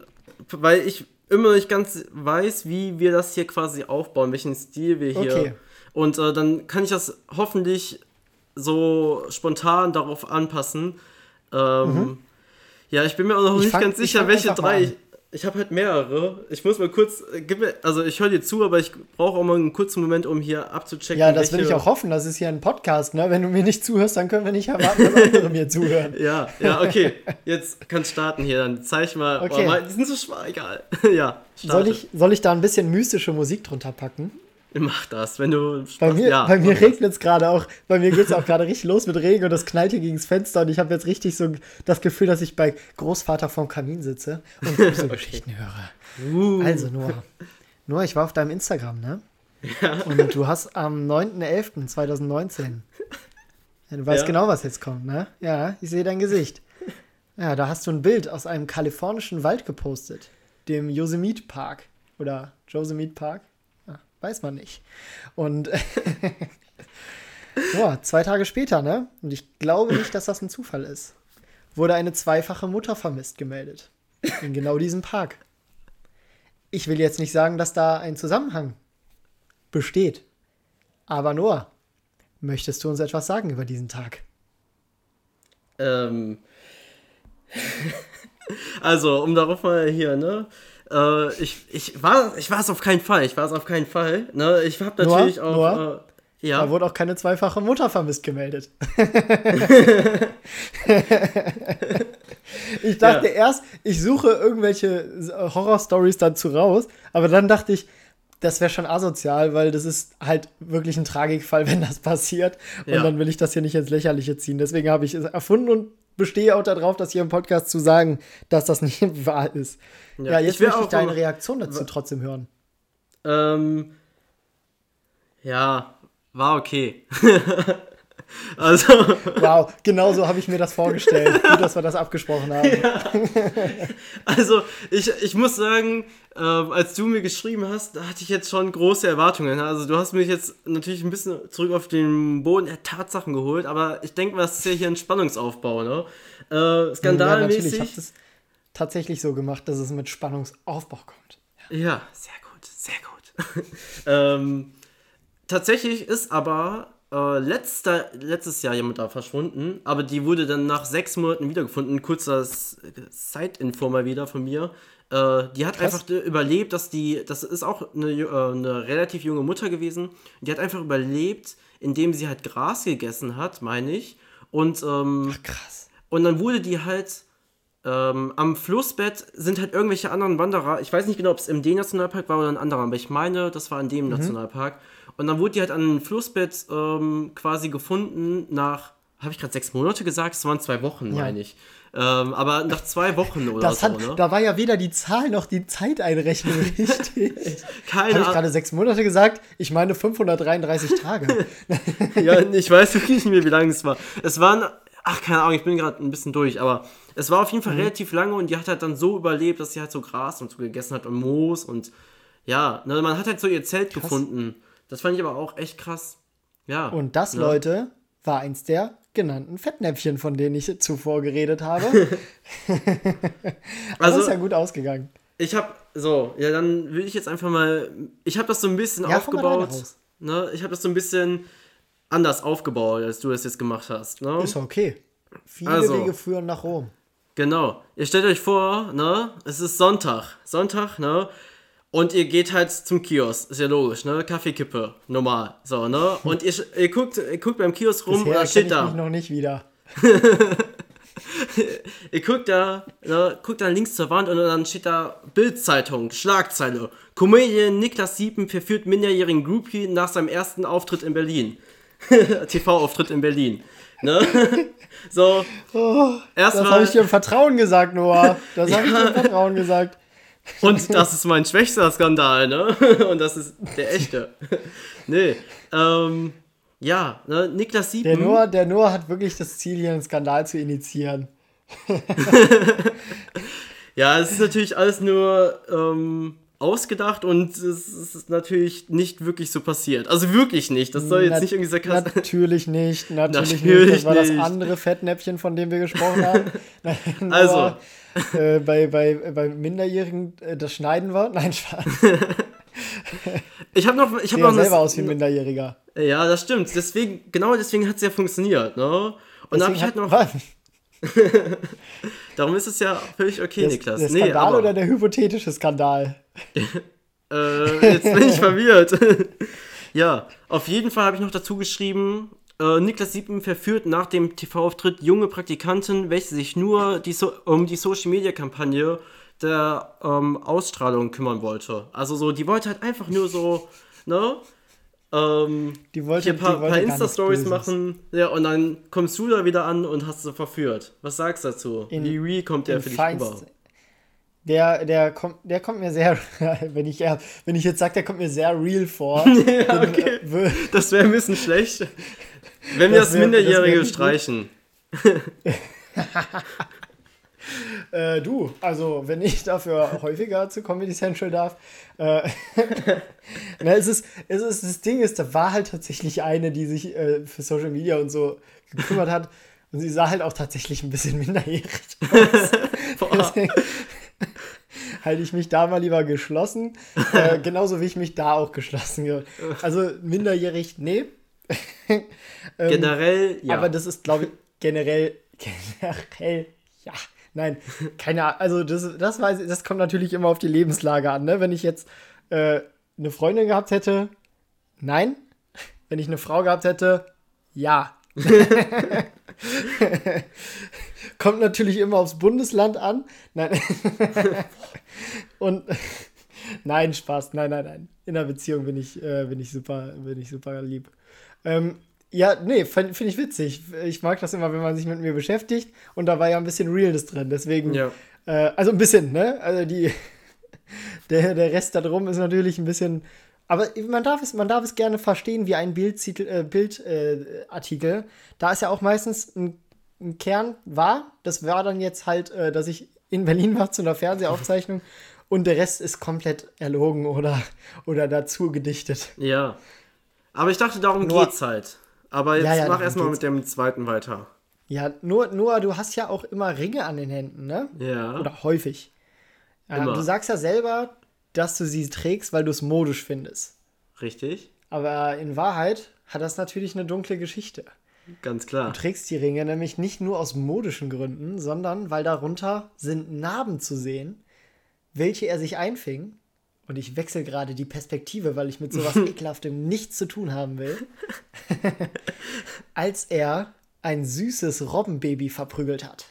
weil ich immer nicht ganz weiß, wie wir das hier quasi aufbauen, welchen Stil wir hier.
Okay.
Und äh, dann kann ich das hoffentlich so spontan darauf anpassen. Ähm, Ja, ich bin mir auch noch
Mhm. Ich
nicht
fang-
ganz
ich
sicher, welche drei. Ich, ich habe halt mehrere. Ich muss mal kurz, äh, mir, also ich höre dir zu, aber ich brauche auch mal einen kurzen Moment, um hier abzuchecken.
Ja, das will ich auch hoffen. Das ist hier ein Podcast, ne? Wenn du mir nicht zuhörst, dann können wir nicht erwarten, dass andere mir zuhören.
Ja, ja, okay. [LAUGHS] Jetzt kannst starten hier. Dann zeig mal.
Okay.
Oh, die sind so schwach, egal. [LAUGHS] ja,
Soll
starte.
ich, soll ich da ein bisschen mystische Musik drunter packen?
Mach das, wenn du.
Bei mir,
ja,
bei mir regnet es gerade auch. Bei mir geht es auch gerade richtig los mit Regen und das knallt hier gegen das Fenster und ich habe jetzt richtig so das Gefühl, dass ich bei Großvater vorm Kamin sitze und [LAUGHS] so Geschichten höre.
Uh.
Also, Noah. Noah, ich war auf deinem Instagram, ne? Und du hast am 9.11.2019. Ja, du weißt
Ja.
genau, was jetzt kommt, ne? Ja, ich sehe dein Gesicht. Ja, da hast du ein Bild aus einem kalifornischen Wald gepostet, dem Yosemite Park oder Yosemite Park, ja, weiß man nicht. Und [LAUGHS] ja, zwei Tage später, ne? Und ich glaube nicht, dass das ein Zufall ist. Wurde eine zweifache Mutter vermisst gemeldet. In genau diesem Park. Ich will jetzt nicht sagen, dass da ein Zusammenhang besteht. Aber Noah, möchtest du uns etwas sagen über diesen Tag?
Ähm. [LAUGHS] also, um darauf mal hier, ne? Äh, ich, ich war ich war es auf keinen Fall. Ich war es auf keinen Fall. Ne? Ich habe
Noah?
natürlich auch.
Noah?
Äh, ja.
Da wurde auch keine zweifache Mutter vermisst gemeldet. [LAUGHS] ich dachte
Ja.
erst, ich suche irgendwelche Horror-Stories dazu raus, aber dann dachte ich, das wäre schon asozial, weil das ist halt wirklich ein Tragikfall, [LAUGHS] wenn das passiert. Und
Ja.
dann will ich das hier nicht ins Lächerliche ziehen. Deswegen habe ich es erfunden und bestehe auch darauf, das hier im Podcast zu sagen, dass das nicht [LAUGHS] wahr ist. Ja,
Ja,
jetzt
ich
möchte ich deine Reaktion dazu trotzdem hören.
Ähm, ja, war okay. [LAUGHS] also,
Wow, genau so habe ich mir das vorgestellt. Gut, dass wir das abgesprochen haben.
also ich, ich muss sagen, ähm, als du mir geschrieben hast, da hatte ich jetzt schon große Erwartungen. Also du hast mich jetzt natürlich ein bisschen zurück auf den Boden der Tatsachen geholt, aber ich denke mal, das ist ja hier ein Spannungsaufbau, ne? Äh,
Ja, natürlich. Ich
skandalmäßig.
das tatsächlich so gemacht, dass es mit Spannungsaufbau kommt.
Ja, sehr gut, sehr gut. [LAUGHS] ähm, tatsächlich ist aber äh, letzter, letztes Jahr jemand da verschwunden, aber die wurde dann nach sechs Monaten wiedergefunden. Kurzer Side-Info mal wieder von mir. Äh, die hat
Krass.
einfach überlebt, dass die, das ist auch eine, äh, eine relativ junge Mutter gewesen. Die hat einfach überlebt, indem sie halt Gras gegessen hat, meine ich. Und ähm,
Krass.
und dann wurde die halt ähm, am Flussbett sind halt irgendwelche anderen Wanderer. Ich weiß nicht genau, ob es im D-Nationalpark war oder ein anderer, aber ich meine, das war in dem Nationalpark. Und dann wurde die halt an einem Flussbett ähm, quasi gefunden nach, habe ich gerade sechs Monate gesagt? Es waren zwei Wochen,
Ja.
meine ich. Ähm, aber nach zwei Wochen oder
Das
so,
hat,
ne?
Da war ja weder die Zahl noch die Zeiteinrechnung [LAUGHS] richtig.
Keine
Habe ich gerade sechs Monate gesagt? Ich meine 533 Tage. [LAUGHS]
ja, ich weiß wirklich nicht mehr, wie lange es war. Es waren, ach, keine Ahnung, ich bin gerade ein bisschen durch, aber es war auf jeden
Mhm.
Fall relativ lange und die hat halt dann so überlebt, dass sie halt so Gras und so gegessen hat und Moos und ja, ne, man hat halt so ihr Zelt gefunden. Das fand ich aber auch echt krass. Ja.
Und das,
ne?
Leute, war eins der genannten Fettnäpfchen, von denen ich zuvor geredet habe. [LAUGHS] Also ist ja gut ausgegangen.
ich habe so, ja, dann will ich jetzt einfach mal, ich habe das so ein bisschen
Ja,
aufgebaut. Ne, ich habe das so ein bisschen anders aufgebaut, als du das jetzt gemacht hast. Ne?
Ist okay. Viele
Also.
Wege führen nach Rom.
Genau. Ihr stellt euch vor, ne? Es ist Sonntag. Sonntag, ne? Und ihr geht halt zum Kiosk. Ist ja logisch, ne? Kaffeekippe. Normal. So, ne? [LAUGHS] Und ihr, ihr, guckt, ihr guckt beim Kiosk rum und
Bisher
da
erkenne
steht
ich
da.
mich noch nicht wieder. [LAUGHS]
Ihr guckt da, ne? Guckt da links zur Wand und dann steht da Bildzeitung, Schlagzeile. Comedian Niklas Siepen verführt minderjährigen Groupie nach seinem ersten Auftritt in Berlin. [LAUGHS] TV-Auftritt in Berlin. Ne? so.
Das habe
Erstmal.
ich dir im Vertrauen gesagt, Noah. Das habe ich dir im Vertrauen gesagt.
Und das ist mein schwächster Skandal, ne? [LAUGHS] Und das ist der echte. nee. Ähm, ja, ne? Niklas
Der
Siepen.
Noah, der Noah hat wirklich das Ziel, hier einen Skandal zu initiieren. [LAUGHS]
Ja, es ist natürlich alles nur ähm, ausgedacht und es ist natürlich nicht wirklich so passiert. Also wirklich nicht. Das soll jetzt
Nat-
nicht irgendwie sarkastisch.
Natürlich nicht, natürlich,
Natürlich
nicht. Das war das
nicht.
andere Fettnäpfchen, von dem wir gesprochen haben. [LAUGHS] Noah,
Also. [LAUGHS]
Äh, bei, bei, bei Minderjährigen, äh, das schneiden wir. [LAUGHS] Nein, Spaß. [LAUGHS]
Ich habe noch, ich
Sieht ja
noch
selber
eine-
aus wie ein Minderjähriger.
Ja, das stimmt. Deswegen, genau deswegen hat es ja funktioniert, ne? Und da habe ich halt noch. Darum ist es ja völlig okay,
Der,
Niklas.
der
nee,
Skandal
aber,
oder der hypothetische Skandal?
Äh, jetzt bin ich verwirrt. ja, auf jeden Fall habe ich noch dazu geschrieben, äh, Niklas Siepen verführt nach dem TV-Auftritt junge Praktikanten, welche sich nur die so um die Social-Media-Kampagne der ähm, Ausstrahlung kümmern wollte. Also so, die wollte halt einfach nur so, ne? ähm,
Die wollte-
ein paar,
die
paar Insta-Stories machen. Ja, und dann kommst du da wieder an und hast sie verführt. Was sagst du dazu?
In-
Wie real kommt der für dich
feinst-
rüber?
Der, der, kommt, der kommt mir sehr, [LAUGHS] wenn ich, wenn ich jetzt sage, der kommt mir sehr real vor. [LAUGHS]
ja,
dann,
okay.
äh, wür-
Das wäre ein bisschen schlecht. [LAUGHS] Wenn wir
Das
das,
das
Minderjährige
gut.
streichen. [LAUGHS]
Äh, du, also wenn ich dafür häufiger zu Comedy Central darf. Äh, [LAUGHS] na, es, ist, es ist, das Ding ist, da war halt tatsächlich eine, die sich äh, für Social Media und so gekümmert hat. Und sie sah halt auch tatsächlich ein bisschen minderjährig [LAUGHS] aus. Deswegen halte ich mich da mal lieber geschlossen. Äh, genauso wie ich mich da auch geschlossen habe. Also minderjährig, nee. [LAUGHS] ähm,
Generell, ja.
aber das ist, glaube ich, generell, [LAUGHS] generell, ja. Nein, keine Ahnung. Also, das, das, weiß ich, das kommt natürlich immer auf die Lebenslage an. Ne? Wenn ich jetzt äh, eine Freundin gehabt hätte, nein. Wenn ich eine Frau gehabt hätte, ja. [LAUGHS] kommt natürlich immer aufs Bundesland an. Nein. Und nein, Spaß. Nein, nein, nein. In einer Beziehung bin ich, äh, bin ich super, bin ich super lieb. Ähm, ja, nee, finde find ich witzig. Ich mag das immer, wenn man sich mit mir beschäftigt. Und da war ja ein bisschen Realness drin. Deswegen,
ja.
äh, also ein bisschen, ne? Also die, [LAUGHS] der, der Rest da drum ist natürlich ein bisschen. Aber man darf es, man darf es gerne verstehen wie ein Bildartikel. Äh, Bild, äh, da ist ja auch meistens ein, ein Kern war. Das war dann jetzt halt, äh, dass ich in Berlin war zu einer Fernsehaufzeichnung. [LAUGHS] Und der Rest ist komplett erlogen oder, oder dazu gedichtet.
Ja. Aber ich dachte, darum
Nur-
geht's halt. Aber jetzt
Ja, ja,
mach erstmal mit dem zweiten weiter.
Ja, nur, nur, du hast ja auch immer Ringe an den Händen, ne?
Ja.
Oder häufig.
Immer.
du sagst ja selber, dass du sie trägst, weil du es modisch findest.
Richtig.
Aber in Wahrheit hat das natürlich eine dunkle Geschichte.
Ganz klar.
Du trägst die Ringe nämlich nicht nur aus modischen Gründen, sondern weil darunter sind Narben zu sehen, welche er sich einfing. Und ich wechsle gerade die Perspektive, weil ich mit sowas [LAUGHS] Ekelhaftem nichts zu tun haben will. [LAUGHS] Als er ein süßes Robbenbaby verprügelt hat.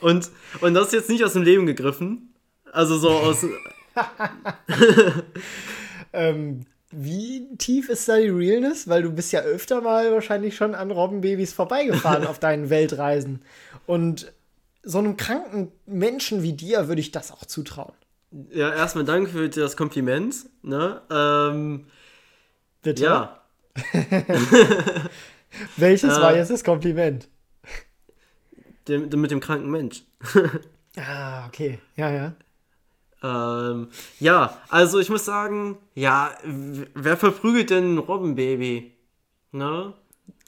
Und, und das ist jetzt nicht aus dem Leben gegriffen. Also so aus. [LAUGHS]
Ähm, wie tief ist da die Realness? Weil du bist ja öfter mal wahrscheinlich schon an Robbenbabys vorbeigefahren auf deinen Weltreisen. Und so einem kranken Menschen wie dir würde ich das auch zutrauen.
ja, erstmal danke für das Kompliment. Ne? Ähm,
Bitte.
ja. [LAUGHS]
Welches
Äh.
war jetzt das Kompliment?
Dem, dem, mit dem kranken Mensch. [LAUGHS]
Ah, okay. Ja, ja.
Ähm, ja, also ich muss sagen, ja, wer verprügelt denn ein Robbenbaby? Ne?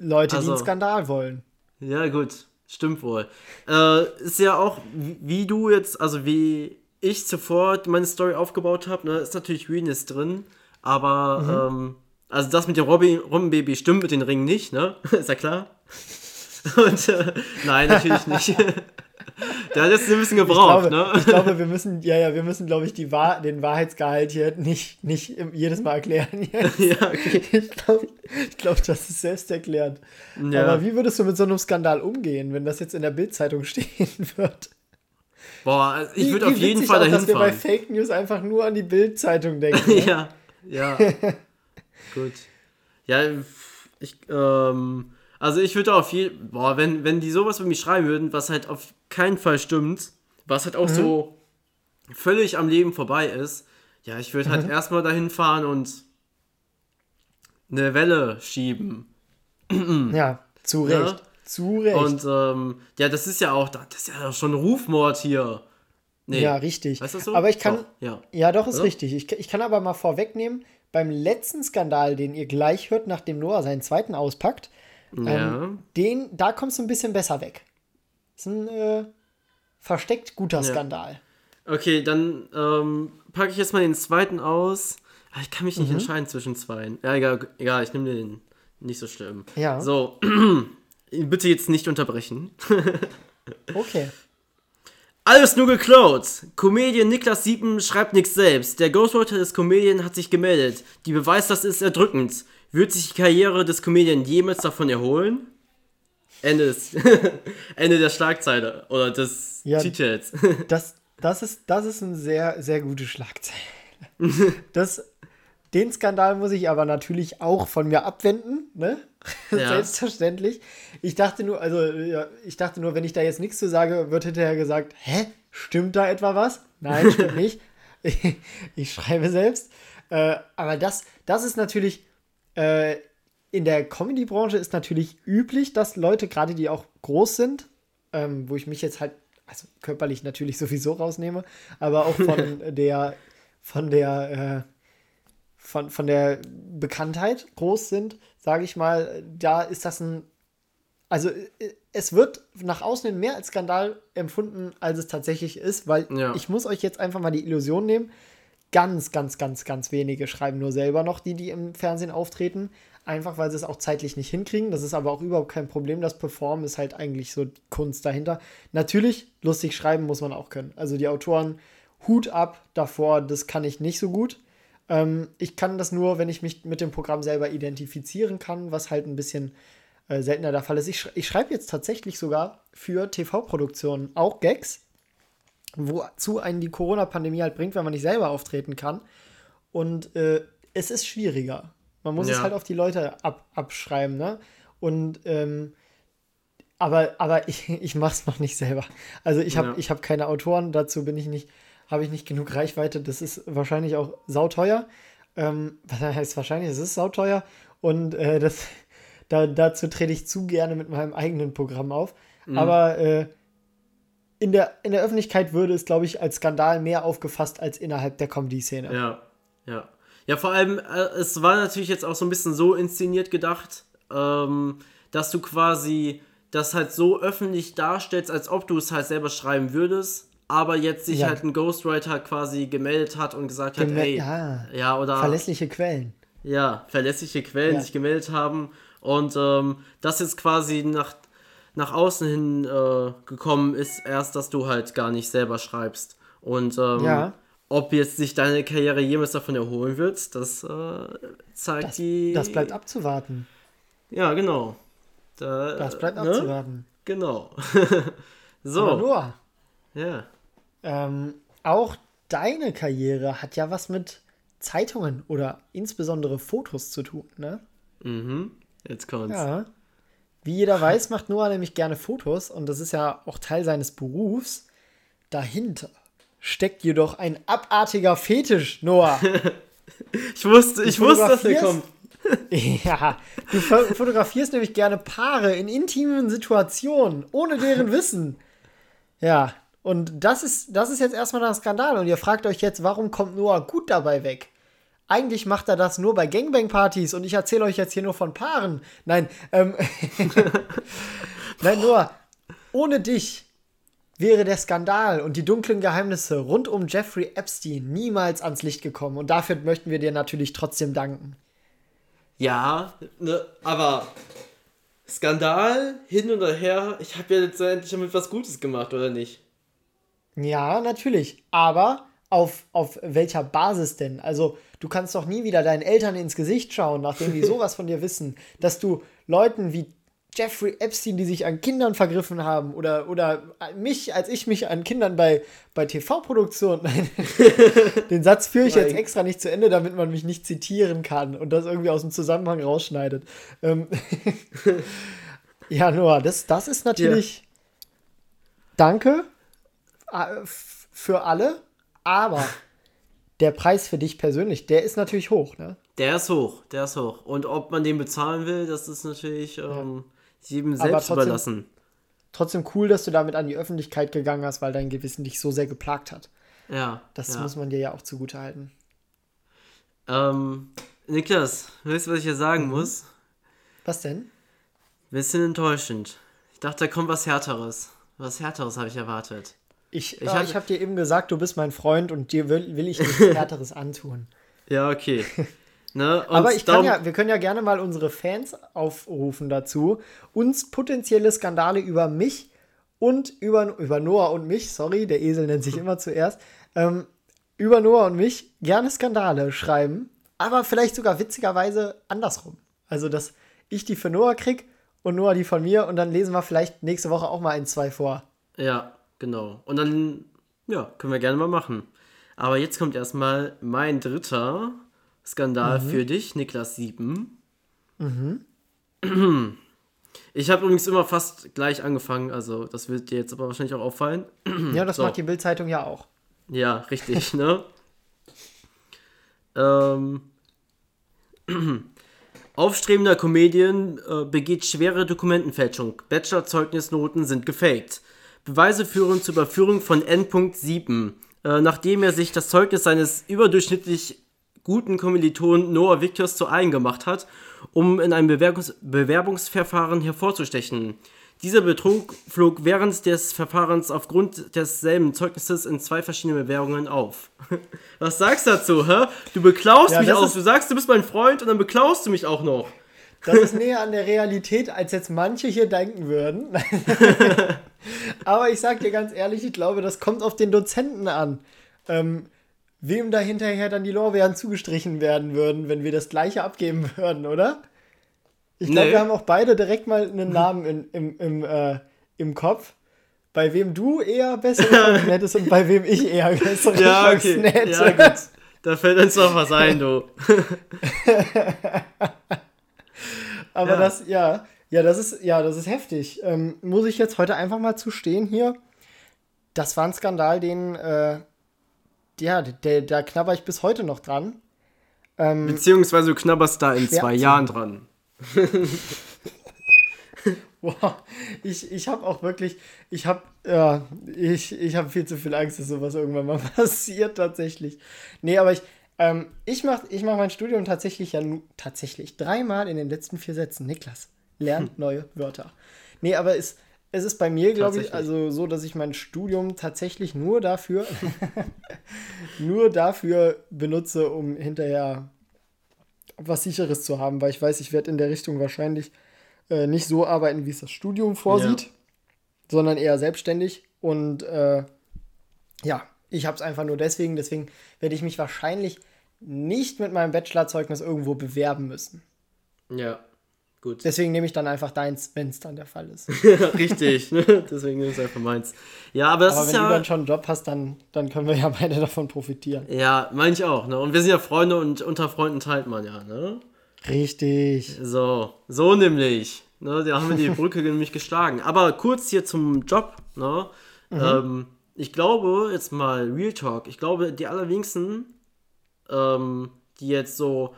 Leute, die
Also-
einen Skandal wollen.
Ja, gut, stimmt wohl. Äh, ist ja auch, wie, wie du jetzt, also wie ich zuvor meine Story aufgebaut habe, ne, ist natürlich Realness drin, aber, ähm, also das mit dem Robby, Robbenbaby stimmt mit den Ringen nicht, ne? [LAUGHS] ist ja klar. [LAUGHS] Und, äh, nein, natürlich nicht. Der hat jetzt ein bisschen
Ich
gebraucht,
glaube,
ne?
ich glaube, wir müssen, ja, ja, wir müssen, glaube ich, die Wahr den Wahrheitsgehalt hier nicht, nicht jedes Mal erklären. [LAUGHS] jetzt.
ja, okay.
Ich glaube, ich glaub, das ist selbsterklärend.
Ja.
Aber wie würdest du mit so einem Skandal umgehen, wenn das jetzt in der Bildzeitung [LAUGHS] stehen wird?
Boah, ich würde auf jeden Fall
auch,
dahin
dass wir bei
fahren.
Fake News einfach nur an die Bildzeitung denken. ne?
ja, ja. Gut. Ja, ich, ähm, also ich würde auf jeden boah, wenn, wenn die sowas über mich schreiben würden, was halt auf keinen Fall stimmt, was halt auch
Mhm.
so völlig am Leben vorbei ist, ja, ich würde
Mhm.
halt erstmal dahin fahren und eine Welle schieben. [CLEARS THROAT]
Ja, zu Recht.
Ja.
Zu Recht.
Und ähm, ja, das ist ja auch, das ist ja schon Rufmord hier. Nee.
ja, richtig.
Weißt du so?
Aber ich kann,
Doch, ja.
Ja, doch, ist
Oder?
richtig. Ich, ich kann aber mal vorwegnehmen, beim letzten Skandal, den ihr gleich hört, nachdem Noah seinen zweiten auspackt,
Ja.
ähm, den, da kommst du ein bisschen besser weg. Ist ein äh, versteckt guter Skandal.
Okay, dann ähm, packe ich jetzt mal den zweiten aus. Ah, Ich kann mich
Mhm.
nicht entscheiden zwischen zwei. Ja, egal, egal ich nehme den. Nicht so schlimm.
Ja.
So, [CLEARS THROAT] bitte jetzt nicht unterbrechen. [LAUGHS]
Okay.
Alles nur geklaut. Comedian Niklas Siepen schreibt nichts selbst. Der Ghostwriter des Comedian hat sich gemeldet. Die Beweislast ist erdrückend. Wird sich die Karriere des Comedian jemals davon erholen? Ende des [LAUGHS] Ende der Schlagzeile oder des
Ja.
Titels. [LAUGHS]
Das, das, ist, das ist eine sehr, sehr gute Schlagzeile. [LAUGHS] das, den Skandal muss ich aber natürlich auch von mir abwenden, ne? [LAUGHS] Ja. Selbstverständlich. Ich dachte nur, also ja, ich dachte nur, wenn ich da jetzt nichts zu sage, wird hinterher gesagt, hä? Stimmt da etwa was? Nein, stimmt [LAUGHS] nicht. Ich, [LAUGHS] ich, schreibe selbst. Äh, aber das, das ist natürlich, äh, in der Comedy-Branche ist natürlich üblich, dass Leute, gerade die auch groß sind, ähm, wo ich mich jetzt halt, also körperlich natürlich sowieso rausnehme, aber auch von der, von der, äh, von, von der Bekanntheit groß sind, sage ich mal, da ist das ein, also äh, es wird nach außen hin mehr als Skandal empfunden, als es tatsächlich ist, weil ja. ich muss euch jetzt einfach mal die Illusion nehmen, ganz, ganz, ganz, ganz wenige schreiben nur selber noch die, die im Fernsehen auftreten einfach weil sie es auch zeitlich nicht hinkriegen. Das ist aber auch überhaupt kein Problem. Das Performen ist halt eigentlich so Kunst dahinter. Natürlich, lustig schreiben muss man auch können. Also die Autoren, Hut ab davor, das kann ich nicht so gut. Ähm, ich kann das nur, wenn ich mich mit dem Programm selber identifizieren kann, was halt ein bisschen äh, seltener der Fall ist. Ich, sch ich schreibe jetzt tatsächlich sogar für TV-Produktionen auch Gags, wozu einen die Corona-Pandemie halt bringt, wenn man nicht selber auftreten kann. Und äh, es ist schwieriger. Man muss ja. es halt auf die Leute ab, abschreiben, ne? Und ähm, aber, aber [LAUGHS] ich, ich mache es noch nicht selber. Also ich habe ja. hab keine Autoren, dazu bin ich nicht, habe ich nicht genug Reichweite. Das ist wahrscheinlich auch sauteuer. Ähm, was heißt wahrscheinlich, es ist sauteuer. Und äh, das, [LAUGHS] da, dazu trete ich zu gerne mit meinem eigenen Programm auf. Mhm. Aber äh, in, der, in der Öffentlichkeit würde es, glaube ich, als Skandal mehr aufgefasst als innerhalb der Comedy-Szene.
Ja, ja. Ja, vor allem, äh, es war natürlich jetzt auch so ein bisschen so inszeniert gedacht, ähm, dass du quasi das halt so öffentlich darstellst, als ob du es halt selber schreiben würdest, aber jetzt sich ja. halt ein Ghostwriter quasi gemeldet hat und gesagt hat, Geme hey,
ja, ja, oder verlässliche Quellen.
Ja, verlässliche Quellen ja. sich gemeldet haben und ähm, das jetzt quasi nach, nach außen hin äh, gekommen ist, erst, dass du halt gar nicht selber schreibst. Und ähm, ja. Ob jetzt sich deine Karriere jemals davon erholen wird, das äh, zeigt
das,
die.
Das bleibt abzuwarten.
Ja, genau.
Da, das bleibt ne? abzuwarten.
Genau. [LAUGHS] so.
Aber nur.
Ja.
Ähm, auch deine Karriere hat ja was mit Zeitungen oder insbesondere Fotos zu tun, ne?
Mhm. Jetzt kommt's.
Ja. Wie jeder weiß, macht Noah nämlich gerne Fotos und das ist ja auch Teil seines Berufs. Dahinter steckt jedoch ein abartiger Fetisch, Noah. [LAUGHS]
ich wusste, ich wusste, dass der kommt. [LAUGHS]
ja, du fotografierst nämlich gerne Paare in intimen Situationen, ohne deren Wissen. Ja, und das ist, das ist jetzt erstmal ein Skandal. Und ihr fragt euch jetzt, warum kommt Noah gut dabei weg? Eigentlich macht er das nur bei Gangbang-Partys und ich erzähle euch jetzt hier nur von Paaren. Nein, ähm. [LAUGHS] Nein, Noah, ohne dich wäre der Skandal und die dunklen Geheimnisse rund um Jeffrey Epstein niemals ans Licht gekommen. Und dafür möchten wir dir natürlich trotzdem danken.
Ja, ne, aber Skandal hin und her, ich habe ja letztendlich damit was Gutes gemacht, oder nicht?
Ja, natürlich. Aber auf, auf welcher Basis denn? Also, du kannst doch nie wieder deinen Eltern ins Gesicht schauen, nachdem die [LAUGHS] sowas von dir wissen, dass du Leuten wie Jeffrey Epstein, die sich an Kindern vergriffen haben oder, oder mich, als ich mich an Kindern bei, bei TV-Produktionen. [LAUGHS] [LAUGHS] Den Satz führe ich jetzt extra nicht zu Ende, damit man mich nicht zitieren kann und das irgendwie aus dem Zusammenhang rausschneidet. Ähm ja, Noah, das, das ist natürlich. Ja. Danke für alle, aber der Preis für dich persönlich, der ist natürlich hoch, ne?
Der ist hoch, der ist hoch. Und ob man den bezahlen will, das ist natürlich. Ähm, jedem selbst trotzdem, überlassen.
Trotzdem cool, dass du damit an die Öffentlichkeit gegangen hast, weil dein Gewissen dich so sehr geplagt hat.
Ja.
Das
ja.
muss man dir ja auch zugute halten.
Ähm, Niklas, weißt du, was ich hier sagen mhm. muss?
Was denn?
Bisschen enttäuschend. Ich dachte, da kommt was Härteres. Was Härteres habe ich erwartet.
Ich, ich, äh, ich habe dir eben gesagt, du bist mein Freund und dir will, will ich nichts [LAUGHS] Härteres antun.
Ja, okay. [LAUGHS] Ne?
Aber ich kann ja, wir können ja gerne mal unsere Fans aufrufen dazu, uns potenzielle Skandale über mich und über, über Noah und mich, sorry, der Esel nennt sich immer zuerst, ähm, über Noah und mich gerne Skandale schreiben, aber vielleicht sogar witzigerweise andersrum. Also, dass ich die für Noah krieg und Noah die von mir und dann lesen wir vielleicht nächste Woche auch mal ein, zwei vor.
Ja, genau. Und dann, ja, können wir gerne mal machen. Aber jetzt kommt erstmal mein dritter Skandal mhm. für dich, Niklas Sieben. Mhm. Ich habe übrigens immer fast gleich angefangen, also das wird dir jetzt aber wahrscheinlich auch auffallen. [CLEARS THROAT]
Ja, das so. macht die Bildzeitung ja auch.
Ja, richtig, [LAUGHS] ne? ähm, [CLEARS THROAT] Aufstrebender Comedian äh, begeht schwere Dokumentenfälschung. Bachelorzeugnisnoten sind gefaked. Beweise führen zur Überführung von N.7. Äh, nachdem er sich das Zeugnis seines überdurchschnittlich guten Kommilitonen Noah Victors zu eigen gemacht hat, um in einem Bewerbungs Bewerbungsverfahren hervorzustechen. Dieser Betrug flog während des Verfahrens aufgrund desselben Zeugnisses in zwei verschiedene Bewerbungen auf. [LAUGHS] Was sagst du dazu, hä? Du beklaust ja, mich auch. Du sagst, du bist mein Freund und dann beklaust du mich auch noch.
Das ist näher an der Realität, als jetzt manche hier denken würden. [LAUGHS] Aber ich sag dir ganz ehrlich, ich glaube, das kommt auf den Dozenten an. Ähm, wem da hinterher dann die Lorbeeren zugestrichen werden würden, wenn wir das gleiche abgeben würden, oder? Ich glaube, nee. wir haben auch beide direkt mal einen Namen in, im, im, äh, im Kopf, bei wem du eher bessere [LAUGHS] Chancen hättest und bei wem ich eher bessere ja, okay. hätte. Ja, gut.
Da fällt uns noch was ein, du. [LAUGHS]
Aber ja. das, ja, ja, das ist, ja, das ist heftig. Ähm, muss ich jetzt heute einfach mal zu stehen hier? Das war ein Skandal, den, äh, ja, der, da knabber ich bis heute noch dran.
Ähm, Beziehungsweise du knabberst da in zwei Jahren dran. [LAUGHS]
wow, ich, ich habe auch wirklich, ich habe ja, ich, ich habe viel zu viel Angst, dass sowas irgendwann mal [LAUGHS] passiert tatsächlich. Nee, aber ich, ähm, ich mache ich mach mein Studium tatsächlich ja tatsächlich dreimal in den letzten vier Sätzen. Niklas lernt hm. neue Wörter. Nee, aber es, es ist bei mir, glaube ich, also so, dass ich mein Studium tatsächlich nur dafür, [LAUGHS] nur dafür benutze, um hinterher was Sicheres zu haben, weil ich weiß, ich werde in der Richtung wahrscheinlich äh, nicht so arbeiten, wie es das Studium vorsieht, ja. sondern eher selbstständig. Und äh, ja, ich habe es einfach nur deswegen. Deswegen werde ich mich wahrscheinlich nicht mit meinem Bachelorzeugnis irgendwo bewerben müssen.
Ja. Gut.
Deswegen nehme ich dann einfach deins, wenn es dann der Fall ist. [LAUGHS]
Richtig, ne? deswegen nehme ich einfach meins. Ja, aber das aber ist
wenn
ja.
Wenn du dann schon einen Job hast, dann, dann können wir ja beide davon profitieren.
Ja, meine ich auch. Ne? Und wir sind ja Freunde und unter Freunden teilt man ja, ne?
Richtig.
So, so nämlich. Ne? Da haben wir die [LAUGHS] Brücke nämlich geschlagen. Aber kurz hier zum Job. Ne? Mhm. Ähm, ich glaube, jetzt mal Real Talk, ich glaube, die allerwenigsten, ähm, die jetzt so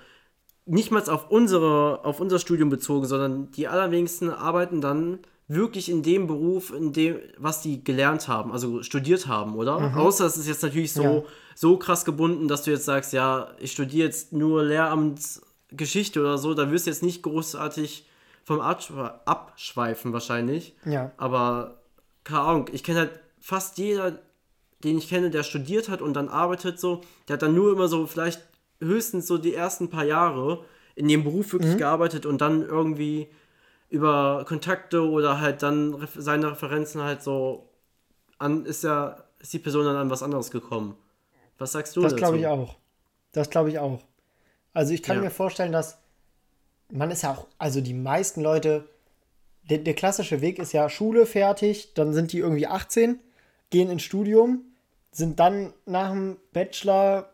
nicht mal auf, unsere, auf unser Studium bezogen, sondern die allerwenigsten arbeiten dann wirklich in dem Beruf, in dem, was die gelernt haben, also studiert haben, oder? Mhm. Außer es ist jetzt natürlich so, ja. so krass gebunden, dass du jetzt sagst, ja, ich studiere jetzt nur Lehramtsgeschichte oder so, da wirst du jetzt nicht großartig vom Abschweifen wahrscheinlich.
Ja.
Aber, keine Ahnung, ich kenne halt fast jeder, den ich kenne, der studiert hat und dann arbeitet so, der hat dann nur immer so vielleicht höchstens so die ersten paar Jahre in dem Beruf wirklich mhm. gearbeitet und dann irgendwie über Kontakte oder halt dann seine Referenzen halt so an, ist ja, ist die Person dann an was anderes gekommen. Was sagst du
das dazu? Das glaube ich auch. Das glaube ich auch. Also ich kann ja. mir vorstellen, dass man ist ja auch, also die meisten Leute, der, der klassische Weg ist ja Schule fertig, dann sind die irgendwie 18, gehen ins Studium, sind dann nach dem Bachelor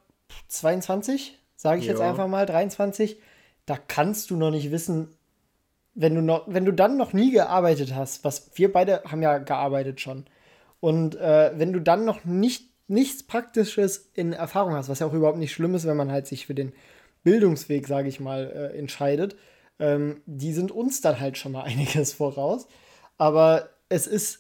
22, sage ich ja. jetzt einfach mal, 23, da kannst du noch nicht wissen, wenn du noch, wenn du dann noch nie gearbeitet hast, was wir beide haben ja gearbeitet schon. Und äh, wenn du dann noch nicht nichts Praktisches in Erfahrung hast, was ja auch überhaupt nicht schlimm ist, wenn man halt sich für den Bildungsweg, sage ich mal, äh, entscheidet, ähm, die sind uns dann halt schon mal [LAUGHS] einiges voraus. Aber es ist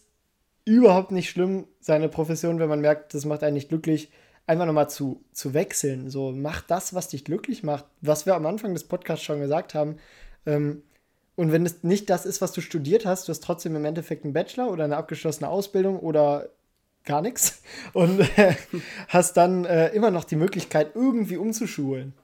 überhaupt nicht schlimm, seine Profession, wenn man merkt, das macht einen nicht glücklich, einfach nochmal zu, zu wechseln. So, mach das, was dich glücklich macht, was wir am Anfang des Podcasts schon gesagt haben. Ähm, und wenn es nicht das ist, was du studiert hast, du hast trotzdem im Endeffekt einen Bachelor oder eine abgeschlossene Ausbildung oder gar nichts [LAUGHS] und äh, hast dann äh, immer noch die Möglichkeit, irgendwie umzuschulen.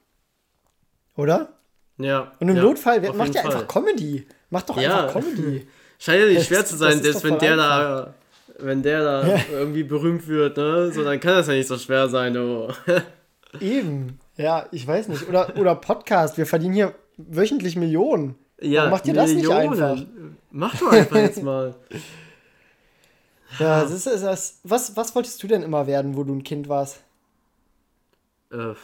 Oder?
Ja.
Und im
ja,
Notfall, macht ja einfach Comedy. Mach doch ja. einfach Comedy. [LAUGHS]
Scheint ja nicht schwer zu sein, selbst wenn der einfach. da wenn der da ja. irgendwie berühmt wird, ne? So, dann kann das ja nicht so schwer sein, oh. [LAUGHS]
Eben. Ja, ich weiß nicht. Oder, oder Podcast. Wir verdienen hier wöchentlich Millionen. Ja, Warum macht ihr das nicht einfach?
Mach doch einfach jetzt mal. [LAUGHS]
Ja, das ist, das, was, was wolltest du denn immer werden, wo du ein Kind warst?
Äh,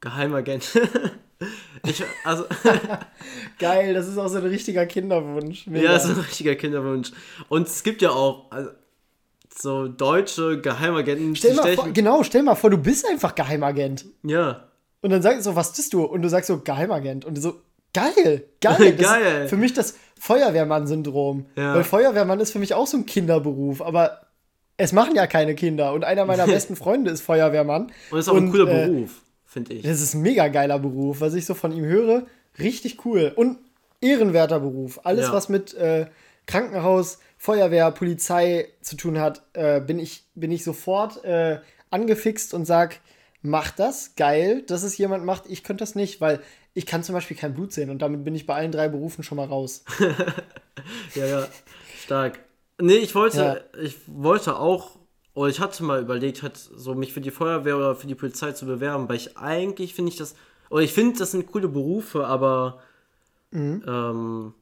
Geheimagent. [LAUGHS] ich, also.
Geil, das ist auch so ein richtiger Kinderwunsch.
Mega. Ja, das ist ein richtiger Kinderwunsch. Und es gibt ja auch also, so deutsche Geheimagenten.
Stell mal vor, genau, stell mal vor, du bist einfach Geheimagent.
Ja.
Und dann sagst du so, was bist du? Und du sagst so, Geheimagent. Und du so, geil, geil. [LAUGHS] geil. für mich das Feuerwehrmann-Syndrom. Ja. Weil Feuerwehrmann ist für mich auch so ein Kinderberuf, aber es machen ja keine Kinder. Und einer meiner [LAUGHS] besten Freunde ist Feuerwehrmann.
Und das ist auch und, ein cooler äh, Beruf, finde ich.
Das ist ein mega geiler Beruf, was ich so von ihm höre. Richtig cool. Und ehrenwerter Beruf. Alles, ja. was mit äh, Krankenhaus, Feuerwehr, Polizei zu tun hat, äh, bin, ich, bin ich sofort äh, angefixt und sag, mach das, geil, dass es jemand macht. Ich könnte das nicht, weil ich kann zum Beispiel kein Blut sehen und damit bin ich bei allen drei Berufen schon mal raus. [LAUGHS]
ja, ja, stark. Nee, ich wollte, ja. ich wollte auch, oder ich hatte mal überlegt, halt so mich für die Feuerwehr oder für die Polizei zu bewerben, weil ich eigentlich finde ich das, oder ich finde, das sind coole Berufe, aber mhm. ähm,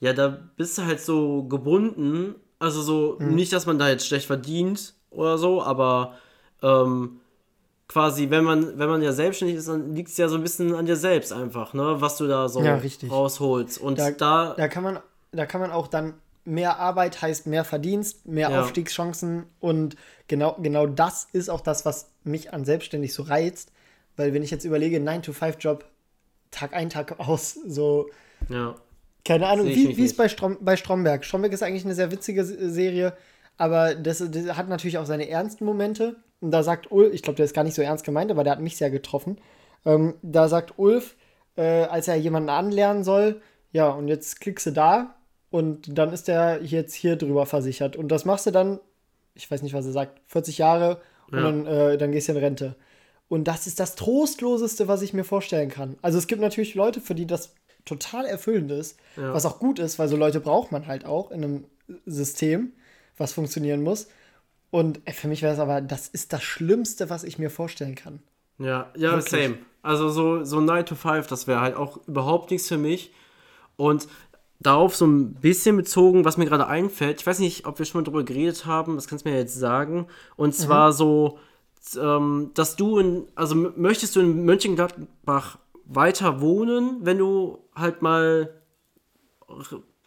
ja, da bist du halt so gebunden. Also so, mhm. nicht, dass man da jetzt schlecht verdient oder so, aber ähm, quasi, wenn man, wenn man ja selbstständig ist, dann liegt es ja so ein bisschen an dir selbst einfach, ne, was du da so ja, rausholst. Und
da,
da,
da kann man, da kann man auch dann mehr Arbeit heißt mehr Verdienst, mehr ja. Aufstiegschancen und genau, genau das ist auch das, was mich an selbstständig so reizt, weil wenn ich jetzt überlege, 9-to-5-Job, Tag ein, Tag aus, so,
ja.
Keine Ahnung, wie, wie ist bei, Strom, bei Stromberg? Stromberg ist eigentlich eine sehr witzige Serie, aber das, das hat natürlich auch seine ernsten Momente und da sagt Ulf, ich glaube, der ist gar nicht so ernst gemeint, aber der hat mich sehr getroffen. Ähm, da sagt Ulf, äh, als er jemanden anlernen soll, ja, und jetzt klickst du da und dann ist der jetzt hier drüber versichert. Und das machst du dann, ich weiß nicht, was er sagt, 40 Jahre und ja. dann, äh, dann gehst du in Rente. Und das ist das Trostloseste, was ich mir vorstellen kann. Also es gibt natürlich Leute, für die das total erfüllend ist, ja. was auch gut ist, weil so Leute braucht man halt auch in einem System, was funktionieren muss. Und für mich wäre es aber, das ist das Schlimmste, was ich mir vorstellen kann.
Ja, ja, Wirklich. same. Also so, so 9 to 5, das wäre halt auch überhaupt nichts für mich. Und darauf so ein bisschen bezogen, was mir gerade einfällt, ich weiß nicht, ob wir schon mal drüber geredet haben, das kannst du mir jetzt sagen. Und zwar mhm. so, ähm, dass du in, also möchtest du in Mönchengladbach weiter wohnen, wenn du halt mal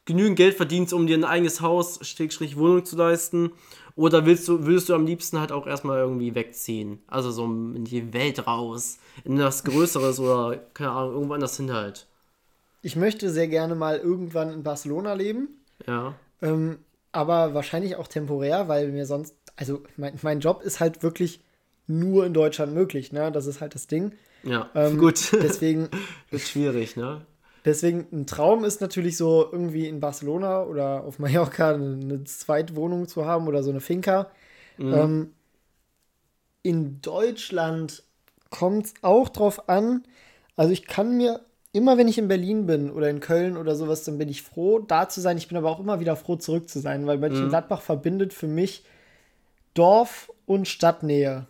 genügend Geld verdienst, um dir ein eigenes Haus, Schrägstrich Wohnung zu leisten? Oder willst du, würdest du am liebsten halt auch erstmal irgendwie wegziehen? Also so in die Welt raus, in das Größeres oder, keine Ahnung, irgendwo anders hin halt.
Ich möchte sehr gerne mal irgendwann in Barcelona leben.
Ja.
Ähm, aber wahrscheinlich auch temporär, weil mir sonst, also mein, mein Job ist halt wirklich nur in Deutschland möglich, ne? Das ist halt das Ding.
Ja, ähm, gut. [LAUGHS]
Deswegen. [LAUGHS]
Wird schwierig, ne?
Deswegen ein Traum ist natürlich so irgendwie in Barcelona oder auf [LAUGHS] Mallorca eine Zweitwohnung zu haben oder so eine Finca. Mhm. Ähm, in Deutschland kommt es auch drauf an. Also ich kann mir immer, wenn ich in Berlin bin oder in Köln oder sowas, dann bin ich froh, da zu sein. Ich bin aber auch immer wieder froh, zurück zu sein, weil Mönchengladbach mhm. verbindet für mich Dorf und Stadtnähe.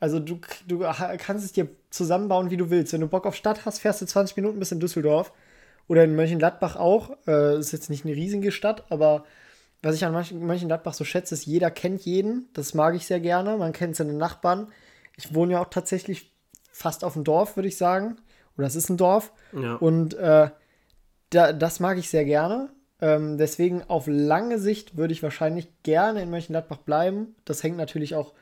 Also du, du kannst es dir zusammenbauen, wie du willst. Wenn du Bock auf Stadt hast, fährst du 20 Minuten bis in Düsseldorf. Oder in Mönchengladbach auch. Äh, ist jetzt nicht eine riesige Stadt, aber was ich an Mönchengladbach so schätze, ist, jeder kennt jeden. Das mag ich sehr gerne. Man kennt seine Nachbarn. Ich wohne ja auch tatsächlich fast auf dem Dorf, würde ich sagen. Oder es ist ein Dorf.
Ja.
Und äh, da, das mag ich sehr gerne. Ähm, deswegen auf lange Sicht würde ich wahrscheinlich gerne in Mönchengladbach bleiben. Das hängt natürlich auch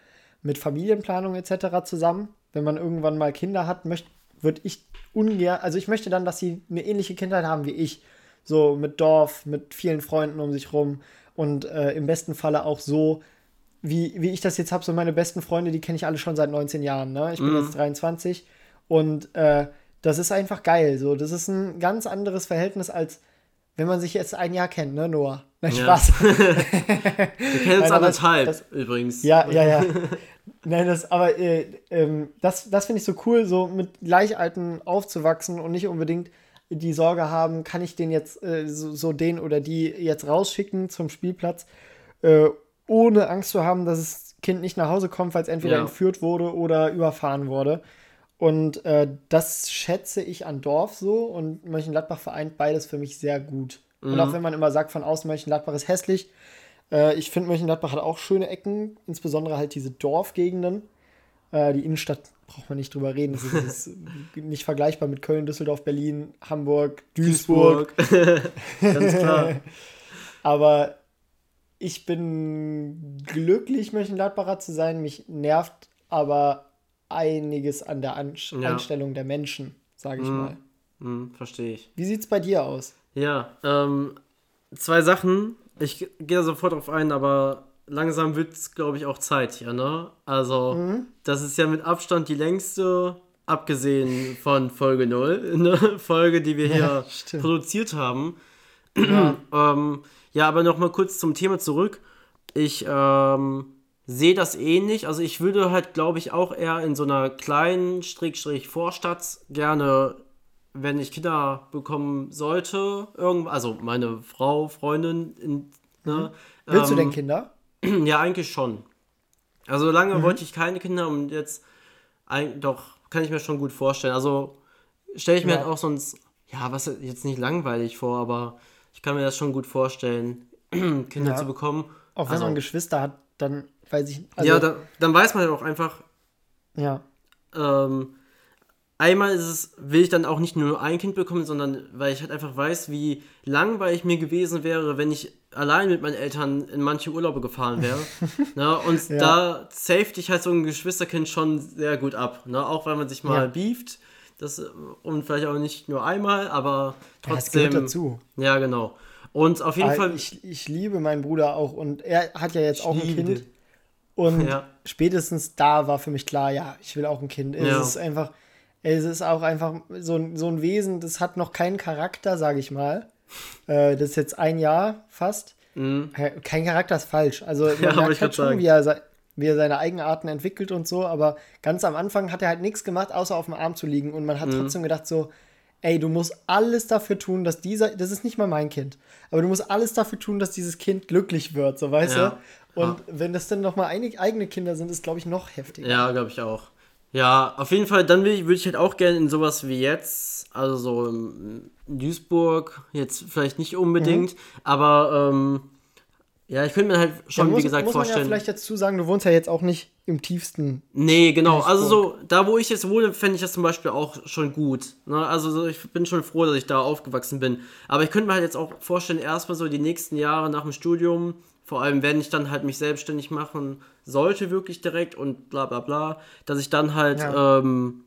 mit Familienplanung etc. zusammen. Wenn man irgendwann mal Kinder hat, möchte, würde ich ungern, also ich möchte dann, dass sie eine ähnliche Kindheit haben wie ich. So mit Dorf, mit vielen Freunden um sich rum und äh, im besten Falle auch so, wie, wie ich das jetzt habe. So meine besten Freunde, die kenne ich alle schon seit 19 Jahren. Ne? Ich bin mhm. jetzt 23 und äh, das ist einfach geil. So, das ist ein ganz anderes Verhältnis als wenn man sich jetzt ein Jahr kennt, ne, Noah? Nein, Spaß. [LAUGHS]
Wir kennen uns [LAUGHS] anderthalb, übrigens.
Ja, ja, ja. [LAUGHS] Nein, das, aber äh, ähm, das, das finde ich so cool, so mit Gleichalten aufzuwachsen und nicht unbedingt die Sorge haben, kann ich den jetzt, äh, so, so, den oder die jetzt rausschicken zum Spielplatz, äh, ohne Angst zu haben, dass das Kind nicht nach Hause kommt, weil es entweder ja. entführt wurde oder überfahren wurde. Und äh, das schätze ich an Dorf so und Mönchengladbach vereint beides für mich sehr gut. Mhm. Und auch wenn man immer sagt, von außen Mönchengladbach ist hässlich, äh, ich finde, Mönchengladbach hat auch schöne Ecken, insbesondere halt diese Dorfgegenden. Äh, die Innenstadt braucht man nicht drüber reden. Ist, ist nicht vergleichbar mit Köln, Düsseldorf, Berlin, Hamburg, Duisburg. Duisburg. [LAUGHS] Ganz klar. [LAUGHS] Aber ich bin glücklich, Mönchengladbacher zu sein. Mich nervt aber einiges an der an ja. Einstellung der Menschen, sage ich mm, mal.
Mm, Verstehe ich.
Wie sieht es bei dir aus?
Ja, ähm, zwei Sachen. Ich gehe sofort drauf ein, aber langsam wird es, glaube ich, auch Zeit hier, ne? Also, mhm. das ist ja mit Abstand die längste, abgesehen von Folge 0, eine [LAUGHS] Folge, die wir hier [LAUGHS] ja, produziert haben. Ja. [CLEARS THROAT] ähm, ja, aber nochmal kurz zum Thema zurück. Ich ähm, sehe das ähnlich. Also ich würde halt, glaube ich, auch eher in so einer kleinen Strickstrich Vorstadt gerne, wenn ich Kinder bekommen sollte, irgend, also meine Frau, Freundin, in, ne,
mhm. Willst ähm, du denn Kinder? [CLEARS THROAT]
Ja, eigentlich schon. Also lange mhm. wollte ich keine Kinder und jetzt ein, doch kann ich mir schon gut vorstellen. Also stelle ich mir ja. halt auch sonst, ja, was jetzt nicht langweilig vor, aber ich kann mir das schon gut vorstellen, [CLEARS THROAT] Kinder ja. zu bekommen.
Auch wenn also, man Geschwister hat, dann weiß ich.
Also, ja, da, dann weiß man ja auch einfach.
Ja.
Ähm, einmal ist es, will ich dann auch nicht nur ein Kind bekommen, sondern weil ich halt einfach weiß, wie langweilig mir gewesen wäre, wenn ich allein mit meinen Eltern in manche Urlaube gefahren wäre. [LAUGHS] ne? Und ja. da safety ich halt so ein Geschwisterkind schon sehr gut ab. Ne? Auch weil man sich mal ja. beeft. Das, und vielleicht auch nicht nur einmal, aber trotzdem. Ja, das gehört
dazu.
Ja, genau. Und auf jeden Fall.
Ich, ich liebe meinen Bruder auch und er hat ja jetzt auch ein Kind. Und ja. spätestens da war für mich klar, ja, ich will auch ein Kind. Es ja. ist einfach, es ist auch einfach so, so ein Wesen, das hat noch keinen Charakter, sage ich mal. Äh, das ist jetzt ein Jahr fast. Mhm. Kein Charakter ist falsch. Also [LAUGHS] man ja, merkt halt schon, wie er, wie er seine Eigenarten entwickelt und so, aber ganz am Anfang hat er halt nichts gemacht, außer auf dem Arm zu liegen. Und man hat mhm. trotzdem gedacht so, ey, du musst alles dafür tun, dass dieser, das ist nicht mal mein Kind, aber du musst alles dafür tun, dass dieses Kind glücklich wird, so weißt ja. du? Und ja. wenn das dann nochmal eigene Kinder sind, ist, glaube ich, noch heftiger.
Ja, glaube ich auch. Ja, auf jeden Fall, dann würde ich halt auch gerne in sowas wie jetzt, also so in Duisburg, jetzt vielleicht nicht unbedingt, mhm. aber ähm, ja, ich könnte mir halt schon, muss, wie gesagt,
muss
vorstellen.
Man ja vielleicht dazu sagen, du wohnst ja jetzt auch nicht im tiefsten.
Nee, genau. Also so, da wo ich jetzt wohne, fände ich das zum Beispiel auch schon gut. Ne? Also so, ich bin schon froh, dass ich da aufgewachsen bin. Aber ich könnte mir halt jetzt auch vorstellen, erstmal so die nächsten Jahre nach dem Studium, vor allem wenn ich dann halt mich selbstständig machen sollte, wirklich direkt und bla bla bla, dass ich dann halt, ja. ähm,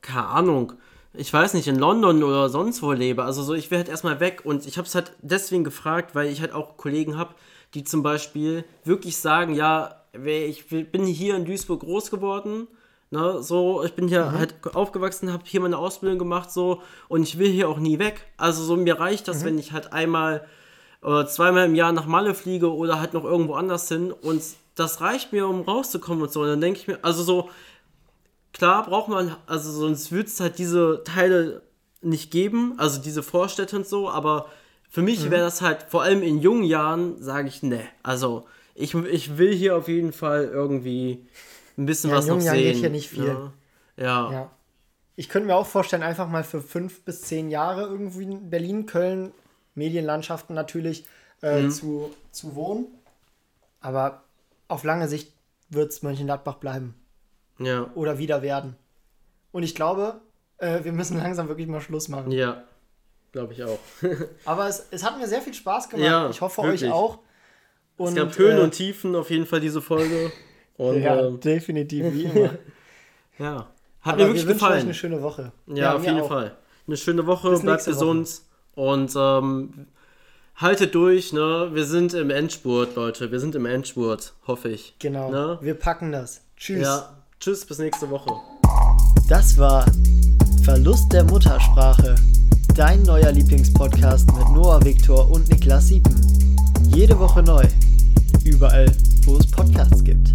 keine Ahnung, ich weiß nicht, in London oder sonst wo lebe. Also so, ich will halt erstmal weg und ich habe es halt deswegen gefragt, weil ich halt auch Kollegen habe, die zum Beispiel wirklich sagen, ja, ich bin hier in Duisburg groß geworden, ne, so, ich bin hier mhm. halt aufgewachsen, habe hier meine Ausbildung gemacht, so, und ich will hier auch nie weg. Also so, mir reicht das, mhm. wenn ich halt einmal oder zweimal im Jahr nach Malle fliege oder halt noch irgendwo anders hin und das reicht mir, um rauszukommen und so. Und dann denke ich mir, also so, klar braucht man, also sonst würde es halt diese Teile nicht geben, also diese Vorstädte und so, aber für mich mhm. wäre das halt, vor allem in jungen Jahren, sage ich, ne. Also ich, ich will hier auf jeden Fall irgendwie ein bisschen ja, was in jungen noch Jahren sehen. Geht hier nicht viel. Ja. ja.
ja. Ich könnte mir auch vorstellen, einfach mal für fünf bis zehn Jahre irgendwie in Berlin, Köln, Medienlandschaften natürlich, äh, mhm. zu, zu wohnen. Aber auf lange Sicht wird es Mönchengladbach bleiben.
Ja.
Oder wieder werden. Und ich glaube, äh, wir müssen [LAUGHS] langsam wirklich mal Schluss machen.
Ja, glaube ich auch. [LAUGHS]
Aber es, es hat mir sehr viel Spaß gemacht. Ja, ich hoffe wirklich. euch auch.
Und, es gab Höhen äh, und Tiefen auf jeden Fall diese Folge. Und,
ja, ähm, definitiv, wie [LAUGHS] immer.
ja. Hat Aber mir wirklich wir gefallen. Euch
eine schöne Woche.
Ja, ja auf jeden auch. Fall. Eine schöne Woche, Bis bleibt gesund Woche. und ähm, haltet durch, ne? Wir sind im Endspurt, Leute. Wir sind im Endspurt, hoffe ich.
Genau.
Ne?
Wir packen das. Tschüss. Ja,
Tschüss, bis nächste Woche.
Das war Verlust der Muttersprache, dein neuer Lieblingspodcast mit Noah Viktor und Niklas Siepen. Jede Woche neu. Überall, wo es Podcasts gibt.